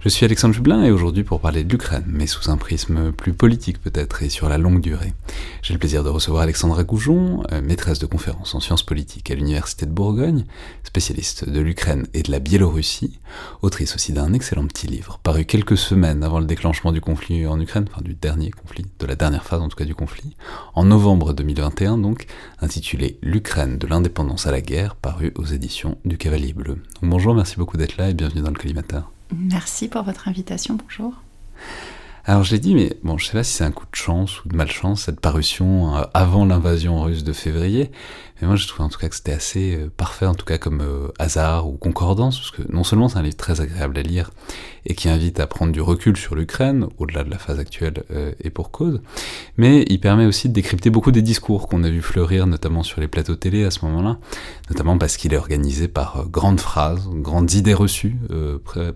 Je suis Alexandre Jublin et aujourd'hui pour parler de l'Ukraine, mais sous un prisme plus politique peut-être et sur la longue durée. J'ai le plaisir de recevoir Alexandra Goujon, euh, maîtresse de conférences en sciences politiques à l'Université de Bourgogne, spécialiste de l'Ukraine et de la Biélorussie, autrice aussi d'un excellent petit livre, paru quelques semaines avant le déclenchement du conflit en Ukraine, enfin du dernier conflit, de la dernière phase en tout cas du conflit, en novembre 2021 donc, intitulé L'Ukraine de l'indépendance à la guerre, paru aux éditions du Cavalier Bleu. Bonjour, merci beaucoup d'être là et bienvenue dans le collimateur. Merci pour votre invitation. Bonjour. Alors je l'ai dit, mais bon, je sais pas si c'est un coup de chance ou de malchance, cette parution euh, avant l'invasion russe de février, mais moi, je trouve en tout cas que c'était assez euh, parfait, en tout cas comme euh, hasard ou concordance, parce que non seulement c'est un livre très agréable à lire et qui invite à prendre du recul sur l'Ukraine, au-delà de la phase actuelle euh, et pour cause, mais il permet aussi de décrypter beaucoup des discours qu'on a vu fleurir, notamment sur les plateaux télé à ce moment-là, notamment parce qu'il est organisé par grandes phrases, grandes idées reçues,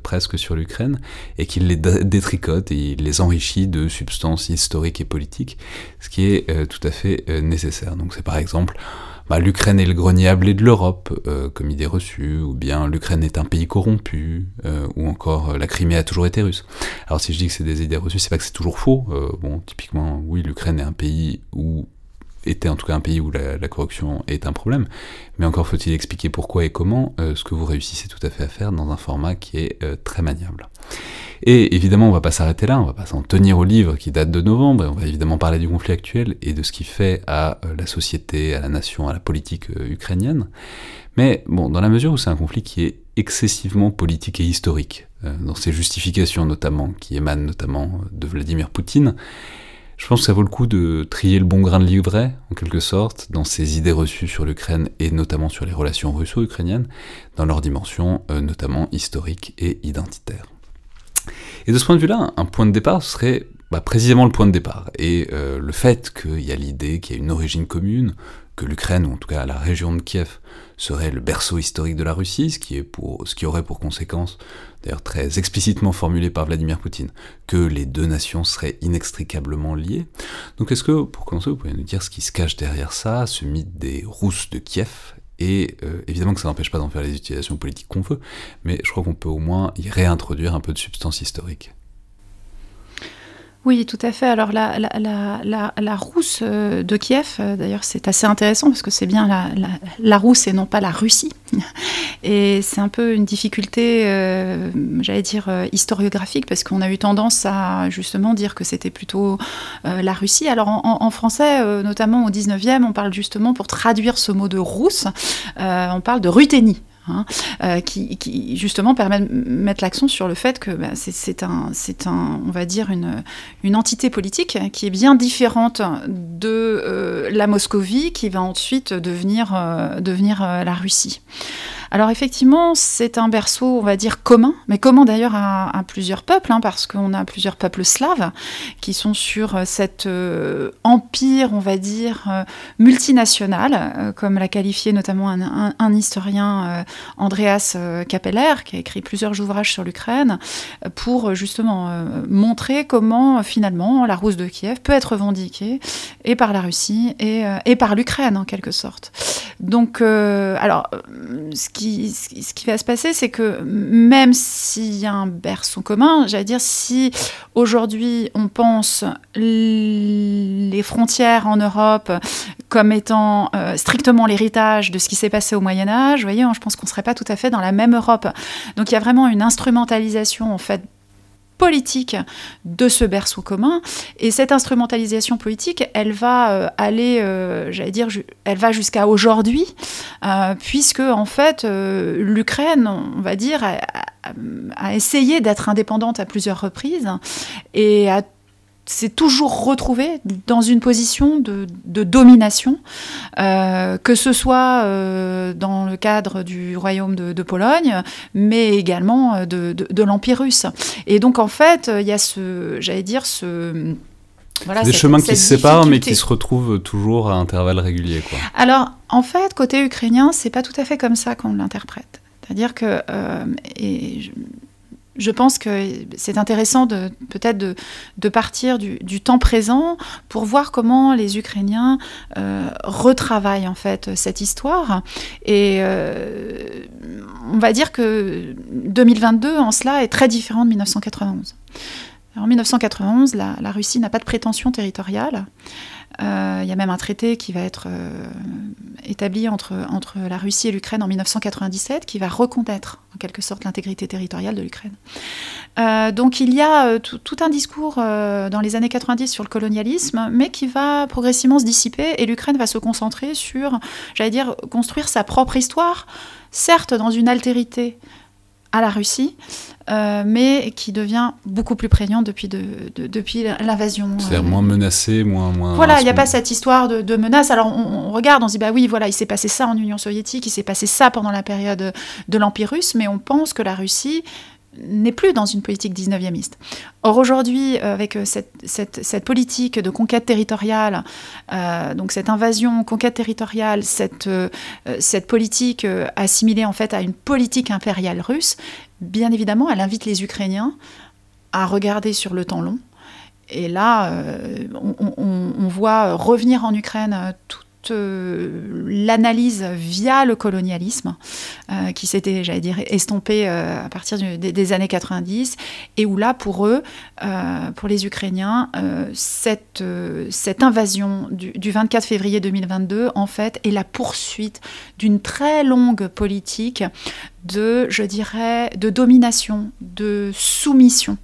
presque sur l'Ukraine, et qu'il les détricote et il les enrichit de substances historiques et politiques, ce qui est tout à fait nécessaire. Donc c'est par exemple bah, l'Ukraine est le grenier à de l'Europe, euh, comme idée reçue, ou bien l'Ukraine est un pays corrompu, euh, ou encore euh, la Crimée a toujours été russe. Alors si je dis que c'est des idées reçues, c'est pas que c'est toujours faux. bon, typiquement, oui, l'Ukraine est un pays où était en tout cas un pays où la, corruption est un problème, mais encore faut-il expliquer pourquoi et comment, ce que vous réussissez tout à fait à faire dans un format qui est très maniable. Et évidemment, on va pas s'arrêter là, on va pas s'en tenir au livre qui date de novembre, et on va évidemment parler du conflit actuel et de ce qu'il fait à euh, la société, à la nation, à la politique euh, ukrainienne. Mais bon, dans la mesure où c'est un conflit qui est excessivement politique et historique, euh, dans ses justifications notamment, qui émanent notamment de Vladimir Poutine, je pense que ça vaut le coup de trier le bon grain de livret, en quelque sorte, dans ses idées reçues sur l'Ukraine et notamment sur les relations russo-ukrainiennes, dans leur dimension notamment historique et identitaire. Et de ce point de vue-là, un point de départ serait bah, précisément le point de départ. Et euh, le fait qu'il y a l'idée qu'il y a une origine commune, que l'Ukraine, ou en tout cas la région de Kiev, serait le berceau historique de la Russie, ce qui, aurait pour conséquence, d'ailleurs très explicitement formulé par Vladimir Poutine, que les deux nations seraient inextricablement liées. Donc est-ce que, pour commencer, vous pouvez nous dire ce qui se cache derrière ça, ce mythe des Rousses de Kiev? Et euh, évidemment que ça n'empêche pas d'en faire les utilisations politiques qu'on veut, mais je crois qu'on peut au moins y réintroduire un peu de substance historique. Oui, tout à fait. Alors la, la, rousse euh, de Kiev, euh, d'ailleurs, c'est assez intéressant parce que c'est bien la, rousse et non pas la Russie. Et c'est un peu une difficulté, euh, j'allais dire, historiographique parce qu'on a eu tendance à justement dire que c'était plutôt la Russie. Alors en, français, notamment au 19e, on parle justement, pour traduire ce mot de rousse, on parle de Ruthénie. Hein, euh, qui, justement permet de mettre l'accent sur le fait que bah, c'est un, un, on va dire, une, une, entité politique qui est bien différente de euh, la Moscovie, qui va ensuite devenir, euh, devenir la Russie. Alors effectivement, c'est un berceau, on va dire, commun, mais commun d'ailleurs à, plusieurs peuples, hein, parce qu'on a plusieurs peuples slaves qui sont sur euh, cet euh, empire, on va dire, euh, multinational, comme l'a qualifié notamment un, historien, Andreas Capeller, qui a écrit plusieurs ouvrages sur l'Ukraine, pour justement montrer comment finalement la Rousse de Kiev peut être revendiquée et par la Russie et, et par l'Ukraine en quelque sorte. Donc, alors, ce qui ce qui va se passer, c'est que même s'il y a un berceau commun, j'allais dire, si aujourd'hui on pense les frontières en Europe comme étant euh, strictement l'héritage de ce qui s'est passé au Moyen Âge, vous voyez, je pense qu'on ne serait pas tout à fait dans la même Europe. Donc il y a vraiment une instrumentalisation en fait politique de ce berceau commun. Et cette instrumentalisation politique, elle va euh, aller, euh, j'allais dire, elle va jusqu'à aujourd'hui, euh, puisque en fait, l'Ukraine, on va dire, a, a essayé d'être indépendante à plusieurs reprises et a s'est toujours retrouvé dans une position de, domination, euh, que ce soit euh, dans le cadre du royaume de, Pologne, mais également euh, de, l'Empire russe. Et donc en fait, il y a ce, j'allais dire, ce... Voilà, des chemins qui se séparent mais qui se retrouvent toujours à intervalles réguliers. Quoi. Alors en fait, côté ukrainien, c'est pas tout à fait comme ça qu'on l'interprète. C'est-à-dire que, et je pense que c'est intéressant de peut-être de, partir du, temps présent pour voir comment les Ukrainiens euh, retravaillent en fait cette histoire. Et euh, on va dire que 2022 en cela est très différent de 1991. En 1991, la, Russie n'a pas de prétention territoriale. Euh, il y a même un traité qui va être euh, établi entre, entre la Russie et l'Ukraine en 1997 qui va reconnaître en quelque sorte l'intégrité territoriale de l'Ukraine. Euh, donc il y a tout un discours dans les années 90 sur le colonialisme, mais qui va progressivement se dissiper et l'Ukraine va se concentrer sur, j'allais dire, construire sa propre histoire, certes dans une altérité à la Russie, euh, mais qui devient beaucoup plus prégnant depuis, de, depuis l'invasion. C'est-à-dire euh. moins menacé, moins... moins voilà, il n'y a pas cette histoire de, menace. Alors on, regarde, on se dit, bah oui, voilà, il s'est passé ça en Union soviétique, il s'est passé ça pendant la période de l'Empire russe, mais on pense que la Russie n'est plus dans une politique 19e. Or aujourd'hui, euh, avec euh, cette, politique de conquête territoriale, euh, donc cette invasion, conquête territoriale, cette, politique assimilée en fait à une politique impériale russe, bien évidemment, elle invite les Ukrainiens à regarder sur le temps long. Et là, on, on, voit revenir en Ukraine tout l'analyse via le colonialisme, euh, qui s'était, j'allais dire, estompé euh, à partir des, années 90, et où là, pour eux, pour les Ukrainiens, cette, cette invasion du, du, 24 février 2022, en fait, est la poursuite d'une très longue politique de, je dirais, de domination, de soumission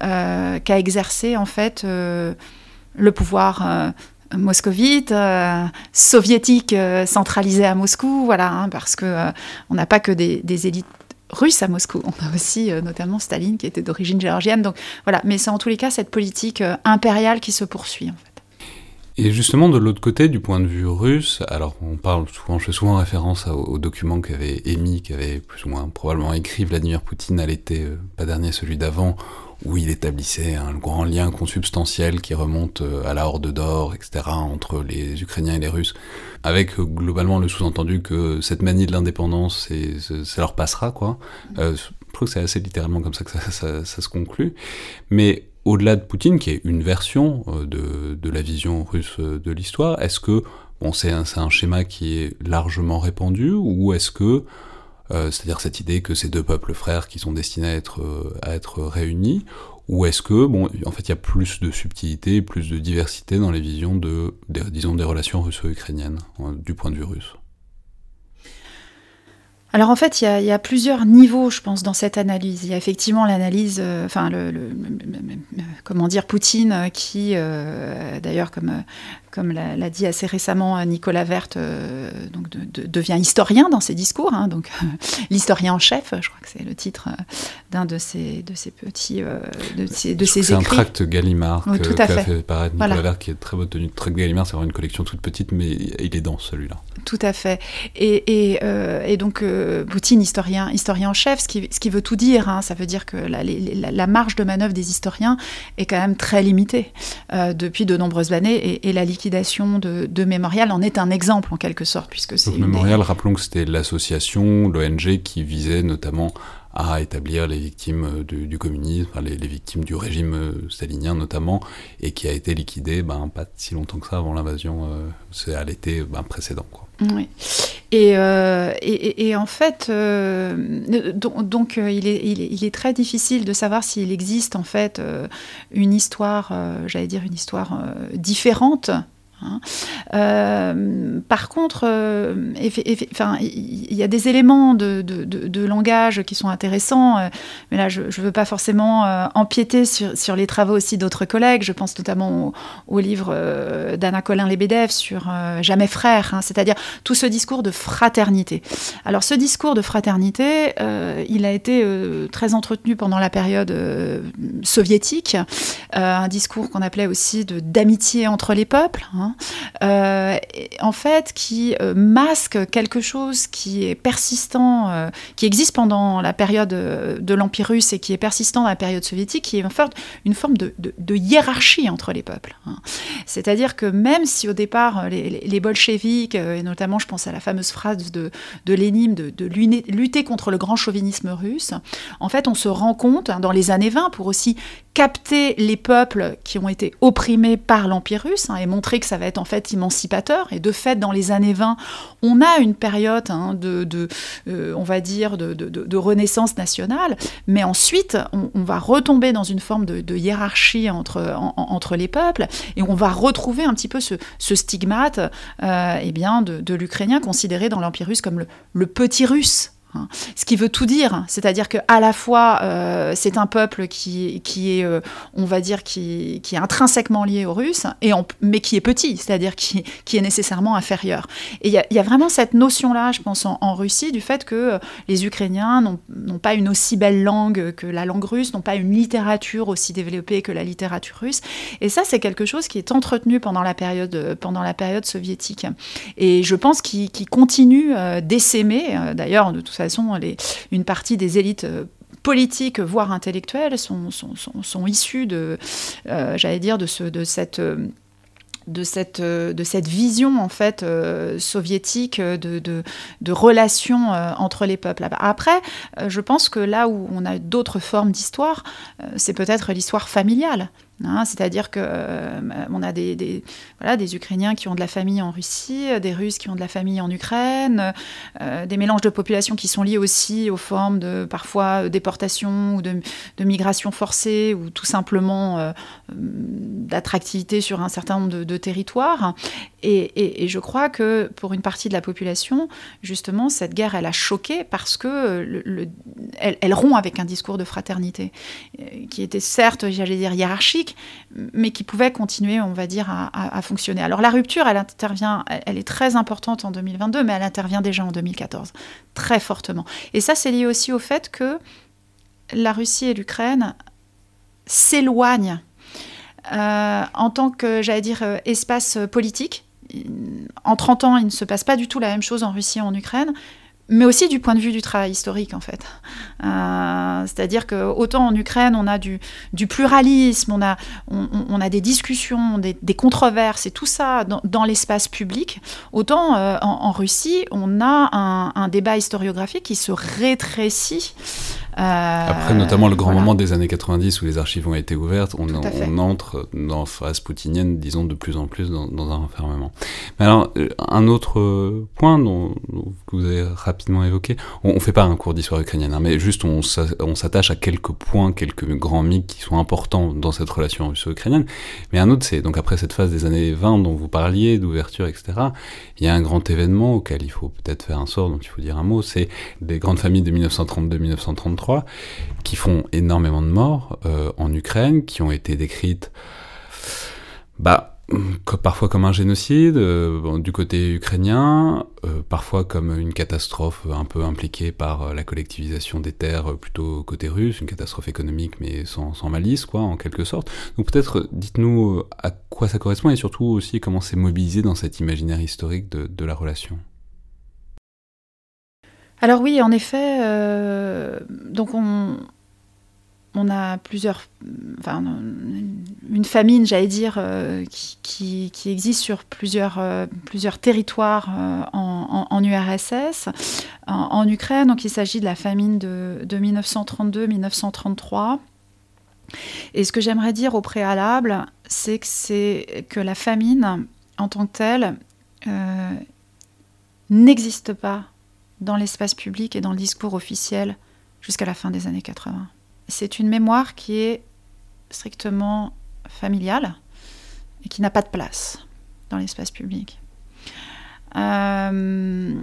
qu'a exercé, en fait, le pouvoir moscovite, euh, soviétique euh, centralisée à Moscou, voilà, hein, parce que euh, on n'a pas que des, élites russes à Moscou, on a aussi notamment Staline qui était d'origine géorgienne, donc voilà, mais c'est en tous les cas cette politique impériale qui se poursuit en fait. Et justement, de l'autre côté, du point de vue russe, alors on parle souvent, je fais souvent référence aux, documents qu'avait émis, qu'avait plus ou moins probablement écrit Vladimir Poutine à l'été, pas dernier, celui d'avant, où il établissait un grand lien consubstantiel qui remonte euh, à la Horde d'Or, etc., entre les Ukrainiens et les Russes, avec euh, globalement le sous-entendu que cette manie de l'indépendance, ça leur passera, quoi. Euh, je trouve que c'est assez littéralement comme ça que ça, se conclut. Mais au-delà de Poutine, qui est une version de, de la vision russe de l'histoire, est-ce que bon, c'est un, un, schéma qui est largement répandu, ou est-ce que euh, c'est-à-dire cette idée que ces deux peuples frères qui sont destinés à être, euh, réunis, ou est-ce que, en fait, il y a plus de subtilité, plus de diversité dans les visions des relations russo-ukrainiennes, hein, du point de vue russe? Alors en fait, il y, a, plusieurs niveaux, je pense, dans cette analyse. Il y a effectivement l'analyse, euh, enfin, comment dire, Poutine, qui, d'ailleurs, comme comme l'a dit assez récemment Nicolas Verte, euh, donc devient historien dans ses discours. Hein, donc l'historien en chef, je crois que c'est le titre euh, d'un de ses, de ses petits de ses, de ses écrits. C'est un tract Gallimard oh, que, fait. fait paraître Nicolas Verte, qui est très bonne tenue. Tract Gallimard, c'est vraiment une collection toute petite, mais il est dense celui-là. Tout à fait. Et, et, euh, donc Poutine, historien, historien en chef, ce qui, ce qui veut tout dire. Hein, ça veut dire que la, la, marge de manœuvre des historiens est quand même très limitée depuis de nombreuses années, et, et la liquidation de, Mémorial en est un exemple en quelque sorte, puisque c'est. Mémorial, rappelons que c'était l'association, l'ONG qui visait notamment à établir les victimes euh, du, communisme, les, victimes du régime euh, stalinien notamment, et qui a été liquidée ben, pas si longtemps que ça avant l'invasion, euh, c'est à l'été ben, précédent. Quoi. Oui. Et, et, en fait, donc, il, est, il, est, très difficile de savoir s'il existe en fait une histoire, j'allais dire une histoire différente Hein. Euh, par contre, euh, il y a des éléments de, langage qui sont intéressants, euh, mais là, je ne veux pas forcément empiéter sur, les travaux aussi d'autres collègues. Je pense notamment au, livre d'Anna Colin-Lebedev sur Jamais frère, hein, c'est-à-dire tout ce discours de fraternité. Alors, ce discours de fraternité, il a été très entretenu pendant la période soviétique, un discours qu'on appelait aussi d'amitié entre les peuples. Hein, hein, en fait, qui masque quelque chose qui est persistant, qui existe pendant la période de l'Empire russe et qui est persistant dans la période soviétique, qui est une forme de, hiérarchie entre les peuples. Hein. C'est-à-dire que même si au départ, les, les, bolcheviks, et notamment je pense à la fameuse phrase de, Lénine de, lutter contre le grand chauvinisme russe, en fait, on se rend compte, hein, dans les années 20, pour aussi capter les peuples qui ont été opprimés par l'Empire russe et montrer que ça va être en fait émancipateur. Et de fait, dans les années 20, on a une période hein, de, euh, on va dire, de, renaissance nationale, mais ensuite, on, va retomber dans une forme de, hiérarchie entre, entre les peuples et on va retrouver un petit peu ce, stigmate euh, eh bien, de, l'Ukrainien considéré dans l'Empire russe comme le petit russe. Hein. Ce qui veut tout dire, c'est-à-dire que à la fois euh, c'est un peuple qui, est, euh, on va dire, qui, est intrinsèquement lié aux Russes, et mais qui est petit, c'est-à-dire qui, est nécessairement inférieur. Et il y, a vraiment cette notion-là, je pense, en, Russie, du fait que euh, les Ukrainiens n'ont pas une aussi belle langue que la langue russe, n'ont pas une littérature aussi développée que la littérature russe. Et ça, c'est quelque chose qui est entretenu pendant la période, pendant la période soviétique. Et je pense qu'il continue d'essaimer, d'ailleurs, de tout façon, une partie des élites euh, politiques, voire intellectuelles, sont, issues de, euh, j'allais dire. Euh, de cette, vision en fait soviétique de, relations entre les peuples. Après, je pense que là où on a d'autres formes d'histoire, c'est peut-être l'histoire familiale. Hein, c'est-à-dire que euh, on a des, Ukrainiens qui ont de la famille en Russie, des Russes qui ont de la famille en Ukraine, euh, des mélanges de populations qui sont liés aussi aux formes de parfois déportation ou de, migration forcée ou tout simplement euh, d'attractivité sur un certain nombre de, territoires. Et, je crois que pour une partie de la population, justement, cette guerre, elle a choqué parce que le, elle rompt avec un discours de fraternité qui était certes, j'allais dire, hiérarchique mais qui pouvait continuer, on va dire, à, fonctionner. Alors la rupture, elle intervient, elle est très importante en 2022, mais elle intervient déjà en 2014, très fortement. Et ça, c'est lié aussi au fait que la Russie et l'Ukraine s'éloignent euh, en tant que, j'allais dire, euh, espace politique. En 30 ans, il ne se passe pas du tout la même chose en Russie et en Ukraine mais aussi du point de vue du travail historique en fait. Euh, c'est-à-dire que autant en Ukraine on a du, pluralisme, on a, des discussions, des, controverses et tout ça dans, l'espace public, autant euh, en, Russie on a un, débat historiographique qui se rétrécit après, notamment le grand moment des années 90 où les archives ont été ouvertes, on, entre dans phase poutinienne, disons, de plus en plus dans, un renfermement. Mais alors, euh, un autre point dont, que vous avez rapidement évoqué, on, ne fait pas un cours d'histoire ukrainienne, hein, mais juste on, s'attache à quelques points, quelques grands mythes qui sont importants dans cette relation russo-ukrainienne. Mais un autre, c'est donc après cette phase des années 20 dont vous parliez, d'ouverture, etc., il y a un grand événement auquel il faut peut-être faire un sort, dont il faut dire un mot, c'est des grandes familles de 1932-1933 qui font énormément de morts euh, en Ukraine, qui ont été décrites bah, parfois comme un génocide euh, du côté ukrainien, euh, parfois comme une catastrophe un peu impliquée par la collectivisation des terres plutôt côté russe, une catastrophe économique mais sans, malice quoi en quelque sorte. Donc peut-être dites-nous à quoi ça correspond et surtout aussi comment c'est mobilisé dans cet imaginaire historique de la relation. Alors oui, en effet, euh, donc on, a plusieurs, enfin, une famine, j'allais dire, euh, qui, existe sur plusieurs, euh, territoires en, URSS, en, Ukraine. Donc il s'agit de la famine de, de 1932-1933. Et ce que j'aimerais dire au préalable, c'est que, c'est que la famine, en tant que telle, n'existe pas dans l'espace public et dans le discours officiel jusqu'à la fin des années 80. C'est une mémoire qui est strictement familiale et qui n'a pas de place dans l'espace public. Euh,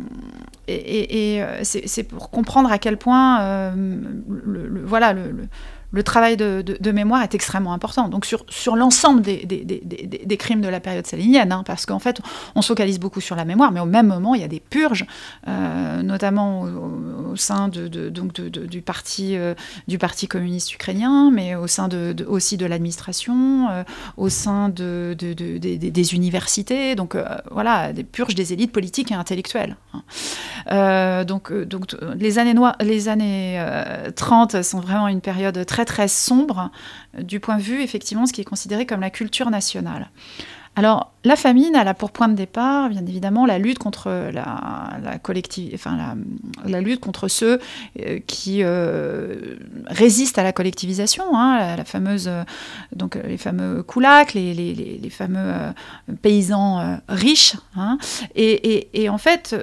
et, euh, c'est pour comprendre à quel point euh, le, voilà, le travail de, mémoire est extrêmement important. Donc sur, sur l'ensemble des, des, crimes de la période stalinienne, hein, parce qu'en fait, on se focalise beaucoup sur la mémoire, mais au même moment, il y a des purges, euh, notamment au, sein de, donc du, parti, euh, du Parti communiste ukrainien, mais au sein de, aussi de l'administration, euh, au sein de, des universités. Donc voilà, des purges des élites politiques et intellectuelles. Hein. donc, donc les années, les années 30 sont vraiment une période très très sombre euh, du point de vue, effectivement, ce qui est considéré comme la culture nationale. Alors, la famine, elle a pour point de départ, bien évidemment, la lutte contre la, la enfin la, lutte contre ceux euh, qui euh, résistent à la collectivisation, hein, la, fameuse, donc les fameux koulaks, les, les, fameux paysans riches. Hein. et, et, en fait,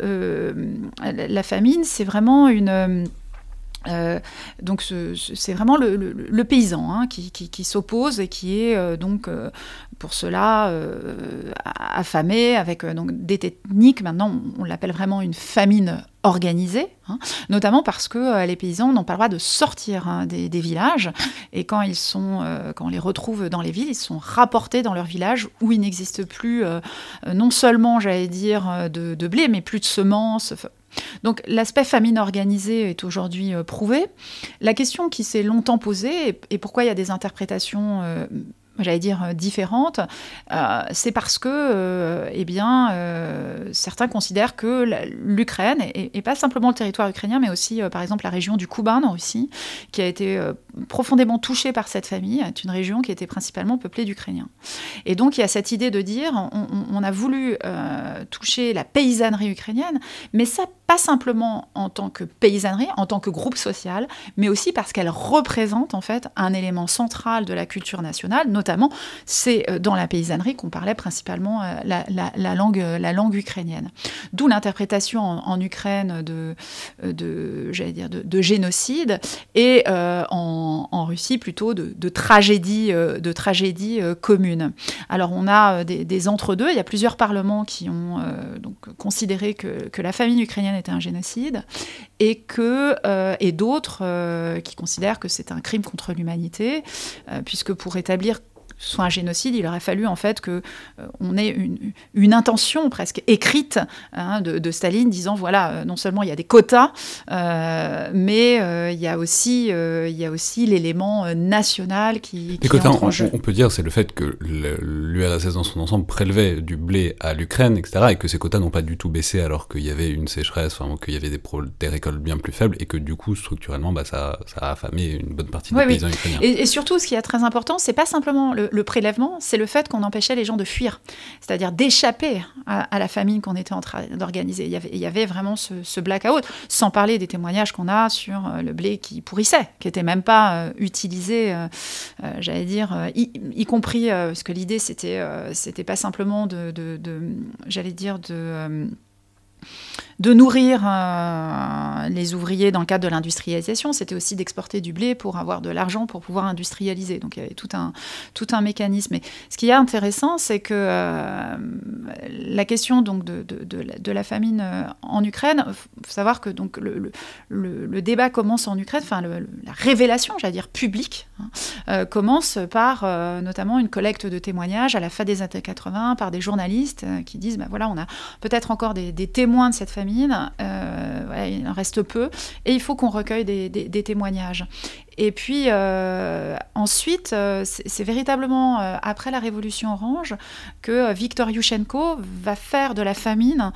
la famine, c'est vraiment une euh, donc c'est vraiment le, paysan hein, qui, s'oppose et qui est euh, donc euh, pour cela affamé avec donc des techniques. Maintenant, on, l'appelle vraiment une famine organisée, hein, notamment parce que les paysans n'ont pas le droit de sortir hein, des, villages et quand ils sont, quand on les retrouve dans les villes, ils sont rapportés dans leur village où il n'existe plus non seulement, j'allais dire, de, de, blé, mais plus de semences. Donc l'aspect famine organisée est aujourd'hui euh, prouvé. La question qui s'est longtemps posée, et, pourquoi il y a des interprétations euh, j'allais dire euh, différentes, c'est parce que, eh bien, certains considèrent que l'Ukraine, et, pas simplement le territoire ukrainien, mais aussi, par exemple, la région du Kouban en Russie, qui a été profondément touchée par cette famille, est une région qui était principalement peuplée d'Ukrainiens. Et donc, il y a cette idée de dire, on, on a voulu toucher la paysannerie ukrainienne, mais ça pas simplement en tant que paysannerie, en tant que groupe social, mais aussi parce qu'elle représente en fait un élément central de la culture nationale, notamment c'est euh, dans la paysannerie qu'on parlait principalement euh, la, langue, euh, la langue ukrainienne. D'où l'interprétation en, Ukraine de, de, dire, de, génocide et en, Russie plutôt de, tragédie, de tragédie commune. Alors on a des, entre-deux, il y a plusieurs parlements qui ont donc considéré que, que la famine ukrainienne un génocide, et, que, euh, et d'autres euh, qui considèrent que c'est un crime contre l'humanité, euh, puisque pour établir soit un génocide, il aurait fallu en fait que euh, on ait une, intention presque écrite hein, de, Staline disant voilà euh, non seulement il y a des quotas, euh, mais il y a aussi il y a aussi l'élément national qui, qui quotas, on, peut dire c'est le fait que l'URSS dans son ensemble prélevait du blé à l'Ukraine etc et que ces quotas n'ont pas du tout baissé alors qu'il y avait une sécheresse, enfin qu'il y avait des, des, récoltes bien plus faibles et que du coup structurellement bah, ça, ça a affamé une bonne partie des paysans ukrainiens. Et, et, surtout ce qui est très important c'est pas simplement le, le prélèvement, c'est le fait qu'on empêchait les gens de fuir, c'est-à-dire d'échapper à, la famine qu'on était en train d'organiser. Il, y avait vraiment ce, blackout, sans parler des témoignages qu'on a sur euh, le blé qui pourrissait, qui n'était même pas euh, utilisé, euh, j'allais dire, y, compris, parce que l'idée, c'était c'était pas simplement de j'allais dire, de de nourrir euh, les ouvriers dans le cadre de l'industrialisation, c'était aussi d'exporter du blé pour avoir de l'argent pour pouvoir industrialiser. Donc il y avait tout un, tout un mécanisme. Et ce qui est intéressant, c'est que euh, la question donc, de, de, la, famine euh, en Ukraine, il faut savoir que donc, le, le, débat commence en Ukraine, enfin la révélation, j'allais dire publique, hein, commence par notamment une collecte de témoignages à la fin des années 80 par des journalistes qui disent, ben voilà, on a peut-être encore des, témoins de cette famine euh, il en reste peu, et il faut qu'on recueille des, témoignages. Et puis euh, ensuite, euh, c'est véritablement après la Révolution orange que Viktor Yushchenko va faire de la famine,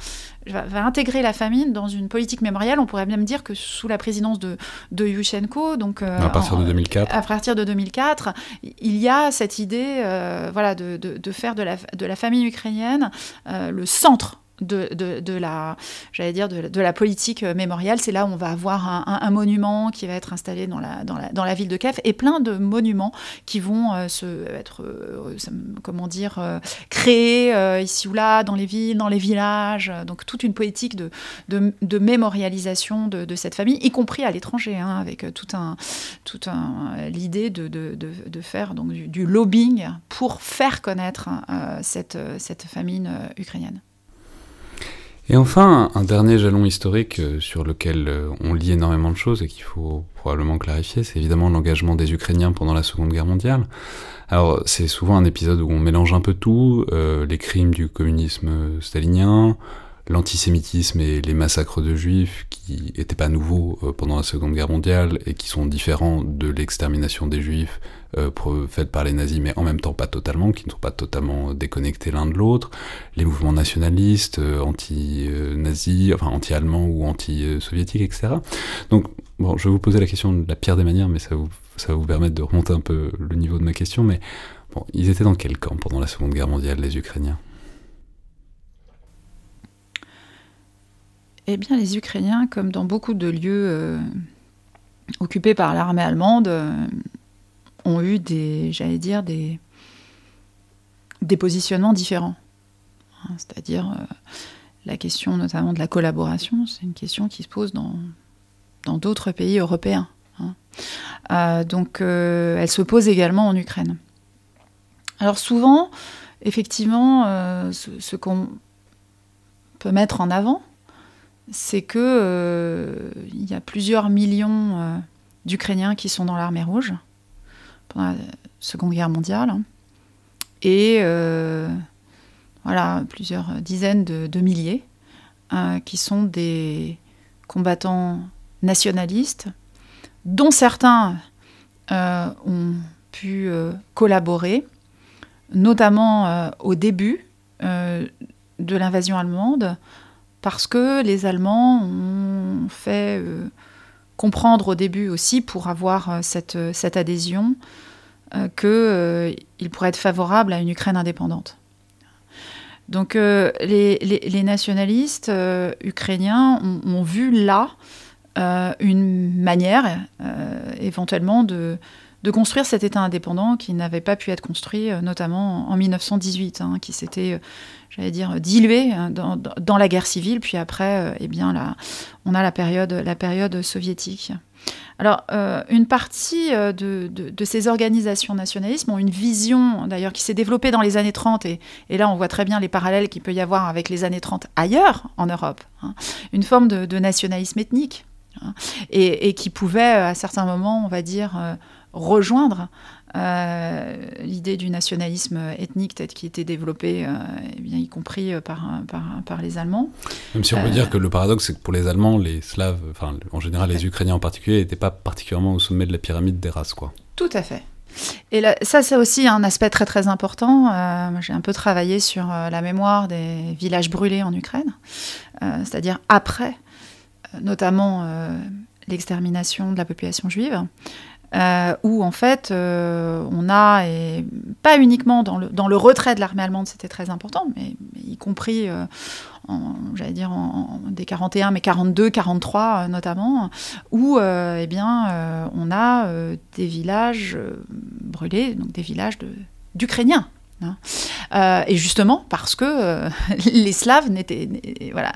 va, intégrer la famine dans une politique mémorielle. On pourrait même dire que sous la présidence de, de Yushchenko, donc à partir de 2004, à partir de 2004, il y a cette idée, voilà, de, de, faire de la, de la famille ukrainienne le centre de, la, j'allais dire, de, la politique euh, mémoriale. C'est là où on va avoir un, monument qui va être installé dans la, dans la, dans la ville de Kiev et plein de monuments qui vont euh, se, être, euh, comment dire, créés ici ou là, dans les villes, dans les villages. Donc toute une politique de, de, mémorialisation de, cette famille, y compris à l'étranger, hein, avec tout un, tout un, l'idée de, de, faire donc, du, lobbying pour faire connaître cette, cette famine ukrainienne. Et enfin, un dernier jalon historique euh, sur lequel euh, on lit énormément de choses et qu'il faut probablement clarifier, c'est évidemment l'engagement des Ukrainiens pendant la Seconde Guerre mondiale. Alors c'est souvent un épisode où on mélange un peu tout, euh, les crimes du communisme stalinien, l'antisémitisme et les massacres de juifs qui n'étaient pas nouveaux euh, pendant la Seconde Guerre mondiale et qui sont différents de l'extermination des juifs euh, faite par les nazis, mais en même temps pas totalement, qui ne sont pas totalement déconnectés l'un de l'autre, les mouvements nationalistes, euh, anti-nazis, enfin anti-allemands ou anti-soviétiques, etc. Donc, bon, je vais vous poser la question de la pire des manières, mais ça, vous, ça va vous permettre de remonter un peu le niveau de ma question, mais bon, ils étaient dans quel camp pendant la Seconde Guerre mondiale, les Ukrainiens? Eh bien, les Ukrainiens, comme dans beaucoup de lieux euh, occupés par l'armée allemande, euh, ont eu des, j'allais dire, des, des positionnements différents. Hein, c'est-à-dire euh, la question notamment de la collaboration, c'est une question qui se pose dans dans d'autres pays européens. Hein. donc, elle se pose également en Ukraine. Alors souvent, effectivement, ce qu'on peut mettre en avant, c'est que euh, il y a plusieurs millions euh, d'Ukrainiens qui sont dans l'armée rouge pendant la Seconde Guerre mondiale. Et euh, voilà, plusieurs dizaines de, milliers qui sont des combattants nationalistes, dont certains ont pu collaborer, notamment au début de l'invasion allemande, parce que les Allemands ont fait euh, comprendre au début aussi, pour avoir euh, cette, cette, adhésion, euh, qu'il pourrait être favorable à une Ukraine indépendante. Donc les, nationalistes ukrainiens ont, vu là une manière éventuellement de, de construire cet État indépendant qui n'avait pas pu être construit, notamment en 1918, hein, qui s'était j'allais dire, dilué hein, dans, la guerre civile. Puis après, euh, eh bien, là, on a la période, la période soviétique. Alors, euh, une partie euh, de, ces organisations nationalistes ont une vision, d'ailleurs, qui s'est développée dans les années 30, et, là, on voit très bien les parallèles qu'il peut y avoir avec les années 30 ailleurs en Europe. Hein. une forme de, nationalisme ethnique, et, qui pouvait, à certains moments, on va dire, rejoindre euh, l'idée du nationalisme ethnique peut-être qui était développée, euh, eh bien, y compris euh, par, par, les Allemands. Même si on peut dire que le paradoxe, c'est que pour les Allemands, les Slaves, enfin en général les Ukrainiens en particulier, n'étaient pas particulièrement au sommet de la pyramide des races. Quoi. Tout à fait. Et là, ça, c'est aussi un aspect très très important. J'ai un peu travaillé sur la mémoire des villages brûlés en Ukraine, c'est-à-dire après, notamment l'extermination de la population juive. Euh, où en fait euh, on a, et pas uniquement dans le, dans le retrait de l'armée allemande, c'était très important, mais, y compris, euh, j'allais dire, en, des 41, mais 42, 43 notamment, où eh bien, on a des villages brûlés, donc des villages d'Ukrainiens. Hein. et justement parce que les Slaves n'étaient, voilà,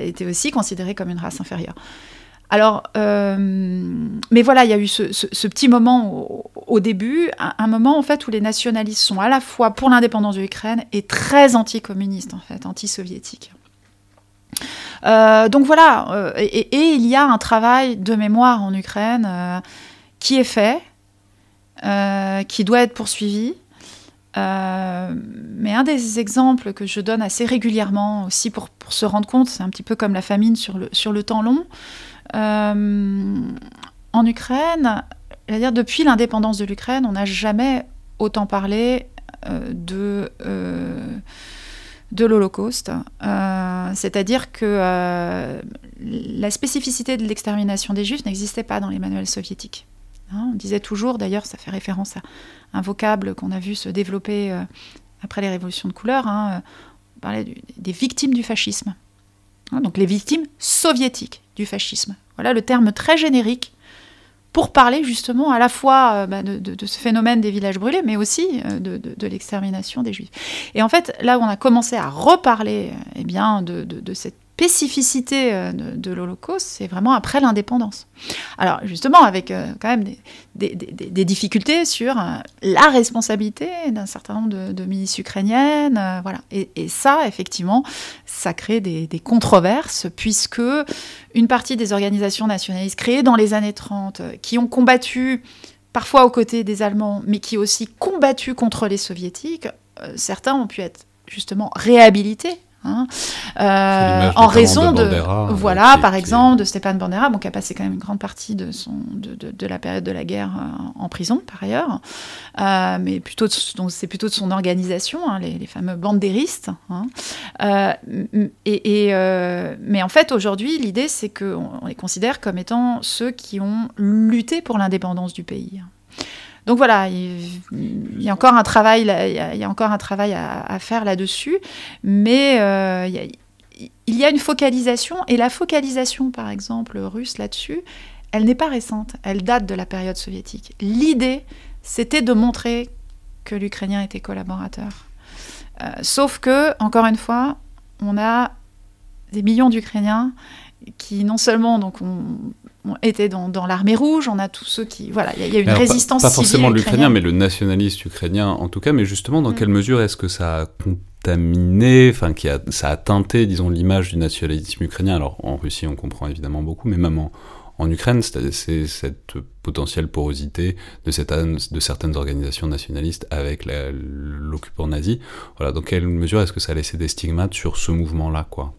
étaient aussi considérés comme une race inférieure. Alors, euh, mais voilà, il y a eu ce, petit moment au, début, un, moment en fait où les nationalistes sont à la fois pour l'indépendance de l'Ukraine et très anticommunistes en fait, anti-soviétiques. Euh, donc voilà, euh, et, il y a un travail de mémoire en Ukraine qui est fait, qui doit être poursuivi. mais un des exemples que je donne assez régulièrement aussi pour, se rendre compte, c'est un petit peu comme la famine sur le, temps long, en Ukraine, dire depuis l'indépendance de l'Ukraine, on n'a jamais autant parlé euh, de euh, de l'Holocauste. C'est-à-dire que la spécificité de l'extermination des Juifs n'existait pas dans les manuels soviétiques. Hein, on disait toujours, d'ailleurs, ça fait référence à un vocable qu'on a vu se développer après les révolutions de couleur, hein, on parlait des victimes du fascisme. Hein, donc les victimes soviétiques du fascisme. Voilà le terme très générique pour parler justement à la fois euh, bah, de, ce phénomène des villages brûlés, mais aussi euh, de, l'extermination des juifs. Et en fait, là où on a commencé à reparler euh, eh bien, de, cette spécificité euh, de, l'Holocauste, c'est vraiment après l'indépendance. Alors justement, avec euh, quand même des, difficultés sur la responsabilité d'un certain nombre de, milices ukrainiennes, voilà. Et, et, ça, effectivement, ça crée des, controverses puisque une partie des organisations nationalistes créées dans les années 30, qui ont combattu parfois aux côtés des Allemands, mais qui aussi combattu contre les Soviétiques, certains ont pu être justement réhabilités Hein. Euh, en raison de, voilà par exemple de Stéphane Bandera bon, qui a passé quand même une grande partie de son de, de, la période de la guerre euh, en prison par ailleurs euh, mais plutôt donc c'est plutôt de son organisation hein, les, les, fameux bandéristes hein. et, et mais en fait aujourd'hui l'idée c'est qu'on on les considère comme étant ceux qui ont lutté pour l'indépendance du pays donc voilà, il, y a encore un travail, à, faire là-dessus, mais euh, il, y a, une focalisation, et la focalisation, par exemple, russe là-dessus, elle n'est pas récente, elle date de la période soviétique. L'idée, c'était de montrer que l'Ukrainien était collaborateur. Euh, sauf que, encore une fois, on a des millions d'Ukrainiens qui non seulement donc était dans, l'armée rouge, on a tous ceux qui... Voilà, il y, a une résistance pas, pas forcément l'ukrainien, mais le nationaliste ukrainien en tout cas, mais justement, dans mm. quelle mesure est-ce que ça a contaminé, enfin, qui a, ça a teinté, disons, l'image du nationalisme ukrainien? Alors, en Russie, on comprend évidemment beaucoup, mais même en, Ukraine, c'est cette potentielle porosité de, cette, de certaines organisations nationalistes avec l'occupant nazi. Voilà, dans quelle mesure est-ce que ça a laissé des stigmates sur ce mouvement-là, quoi?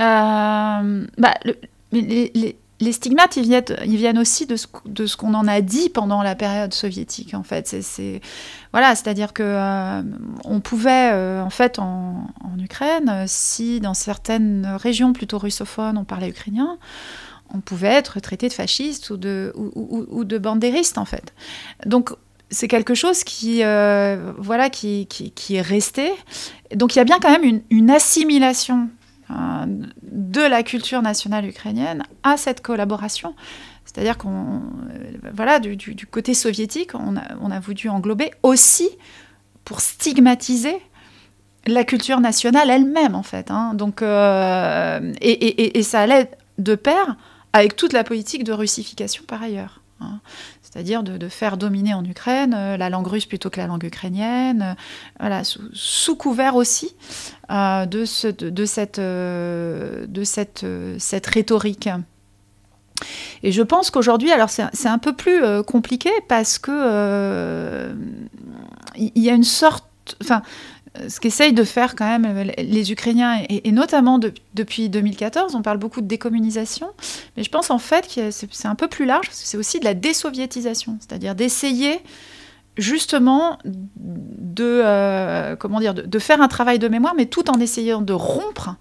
Euh, bah, les, stigmates, ils viennent, aussi de ce, qu'on en a dit pendant la période soviétique, en fait. C'est, voilà, c'est-à-dire que euh, on pouvait, euh, en fait, en, Ukraine, si dans certaines régions plutôt russophones, on parlait ukrainien, on pouvait être traité de fasciste ou de, ou, bandériste, en fait. Donc, c'est quelque chose qui, voilà, qui, est resté. Donc, il y a bien quand même une, assimilation euh, de la culture nationale ukrainienne à cette collaboration. C'est-à-dire qu'on, euh, voilà, du, côté soviétique, on a, voulu englober aussi pour stigmatiser la culture nationale elle-même, en fait. Hein. Donc, euh, et, ça allait de pair avec toute la politique de russification par ailleurs. Hein c'est-à-dire de, faire dominer en Ukraine euh, la langue russe plutôt que la langue ukrainienne, euh, voilà, sous, couvert aussi euh, de, de, cette, de cette, cette rhétorique. Et je pense qu'aujourd'hui, alors c'est un peu plus compliqué parce que il y a une sorte, enfin, ce qu'essayent de faire quand même euh, les Ukrainiens, et, notamment depuis 2014, on parle beaucoup de décommunisation, mais je pense en fait que c'est un peu plus large, parce que c'est aussi de la désoviétisation, c'est-à-dire d'essayer justement de, euh, comment dire, de, faire un travail de mémoire, mais tout en essayant de rompre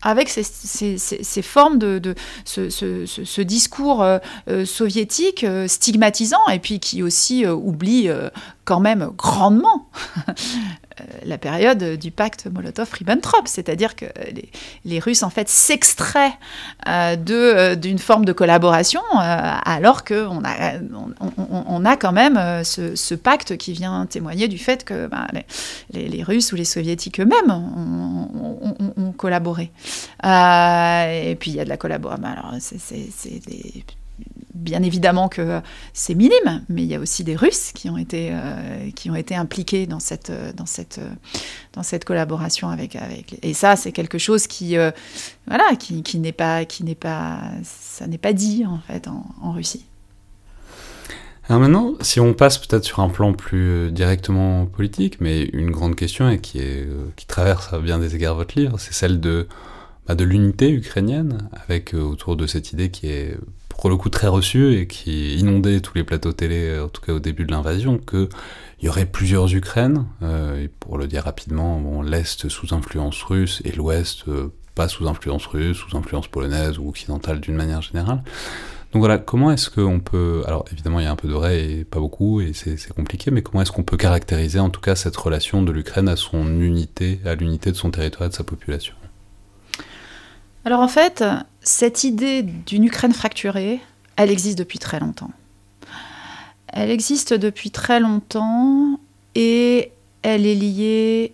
avec ces, formes de, ce, discours euh, soviétique stigmatisant et puis qui aussi oublie quand même grandement euh, la période du pacte Molotov-Ribbentrop, c'est-à-dire que les, Russes en fait s'extraient euh, euh, d'une forme de collaboration, alors qu'on a, on, a quand même ce, pacte qui vient témoigner du fait que ben, les, Russes ou les Soviétiques eux-mêmes ont, collaboré. et puis il y a de la collaboration. Alors c'est bien évidemment que c'est minime, mais il y a aussi des Russes qui ont été, euh, qui ont été impliqués dans cette, dans cette, dans cette collaboration avec, avec et ça c'est quelque chose qui, euh, voilà, qui, qui n'est pas, qui n'est pas, ça n'est pas dit en fait en, Russie. Alors maintenant, si on passe peut-être sur un plan plus euh, directement politique, mais une grande question et qui, est, qui traverse à bien des égards votre livre, c'est celle de, bah, de l'unité ukrainienne, avec autour de cette idée qui est pour le coup très reçu et qui inondait tous les plateaux télé, euh, en tout cas au début de l'invasion, qu'il y aurait plusieurs Ukraines, euh, pour le dire rapidement, l'Est sous influence russe et l'Ouest euh, pas sous influence russe, sous influence polonaise ou occidentale d'une manière générale. Donc voilà, comment est-ce qu'on peut... Alors évidemment il y a un peu de vrai et pas beaucoup, et c'est compliqué, mais comment est-ce qu'on peut caractériser en tout cas cette relation de l'Ukraine à son unité, à l'unité de son territoire et de sa population? Alors en fait, cette idée d'une Ukraine fracturée, elle existe depuis très longtemps. Elle existe depuis très longtemps et elle est liée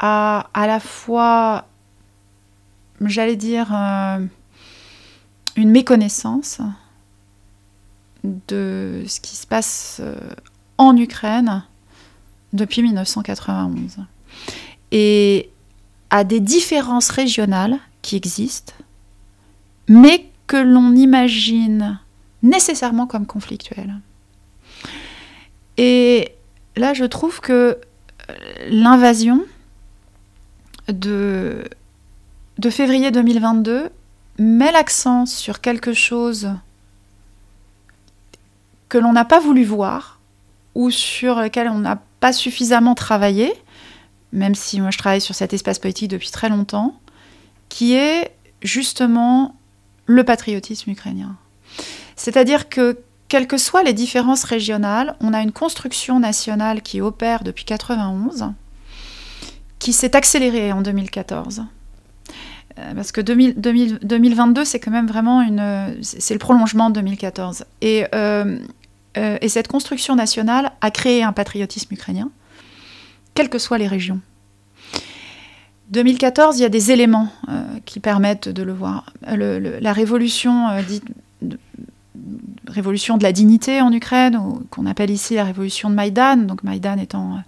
a à la fois, j'allais dire, euh, une méconnaissance de ce qui se passe euh, en Ukraine depuis 1991 et à des différences régionales qui existent, mais que l'on imagine nécessairement comme conflictuelles. Et là, je trouve que l'invasion de, de février 2022 met l'accent sur quelque chose que l'on n'a pas voulu voir ou sur lequel on n'a pas suffisamment travaillé, même si moi je travaille sur cet espace politique depuis très longtemps, qui est justement le patriotisme ukrainien. C'est-à-dire que, quelles que soient les différences régionales, on a une construction nationale qui opère depuis 1991, qui s'est accélérée en 2014. Euh, parce que 2022, c'est quand même vraiment. C'est le prolongement de 2014. Et euh, euh, et cette construction nationale a créé un patriotisme ukrainien, quelles que soient les régions. 2014, il y a des éléments euh, qui permettent de le voir. la révolution euh, de, révolution de la dignité en Ukraine, qu'on appelle ici la révolution de Maïdan, donc Maïdan étant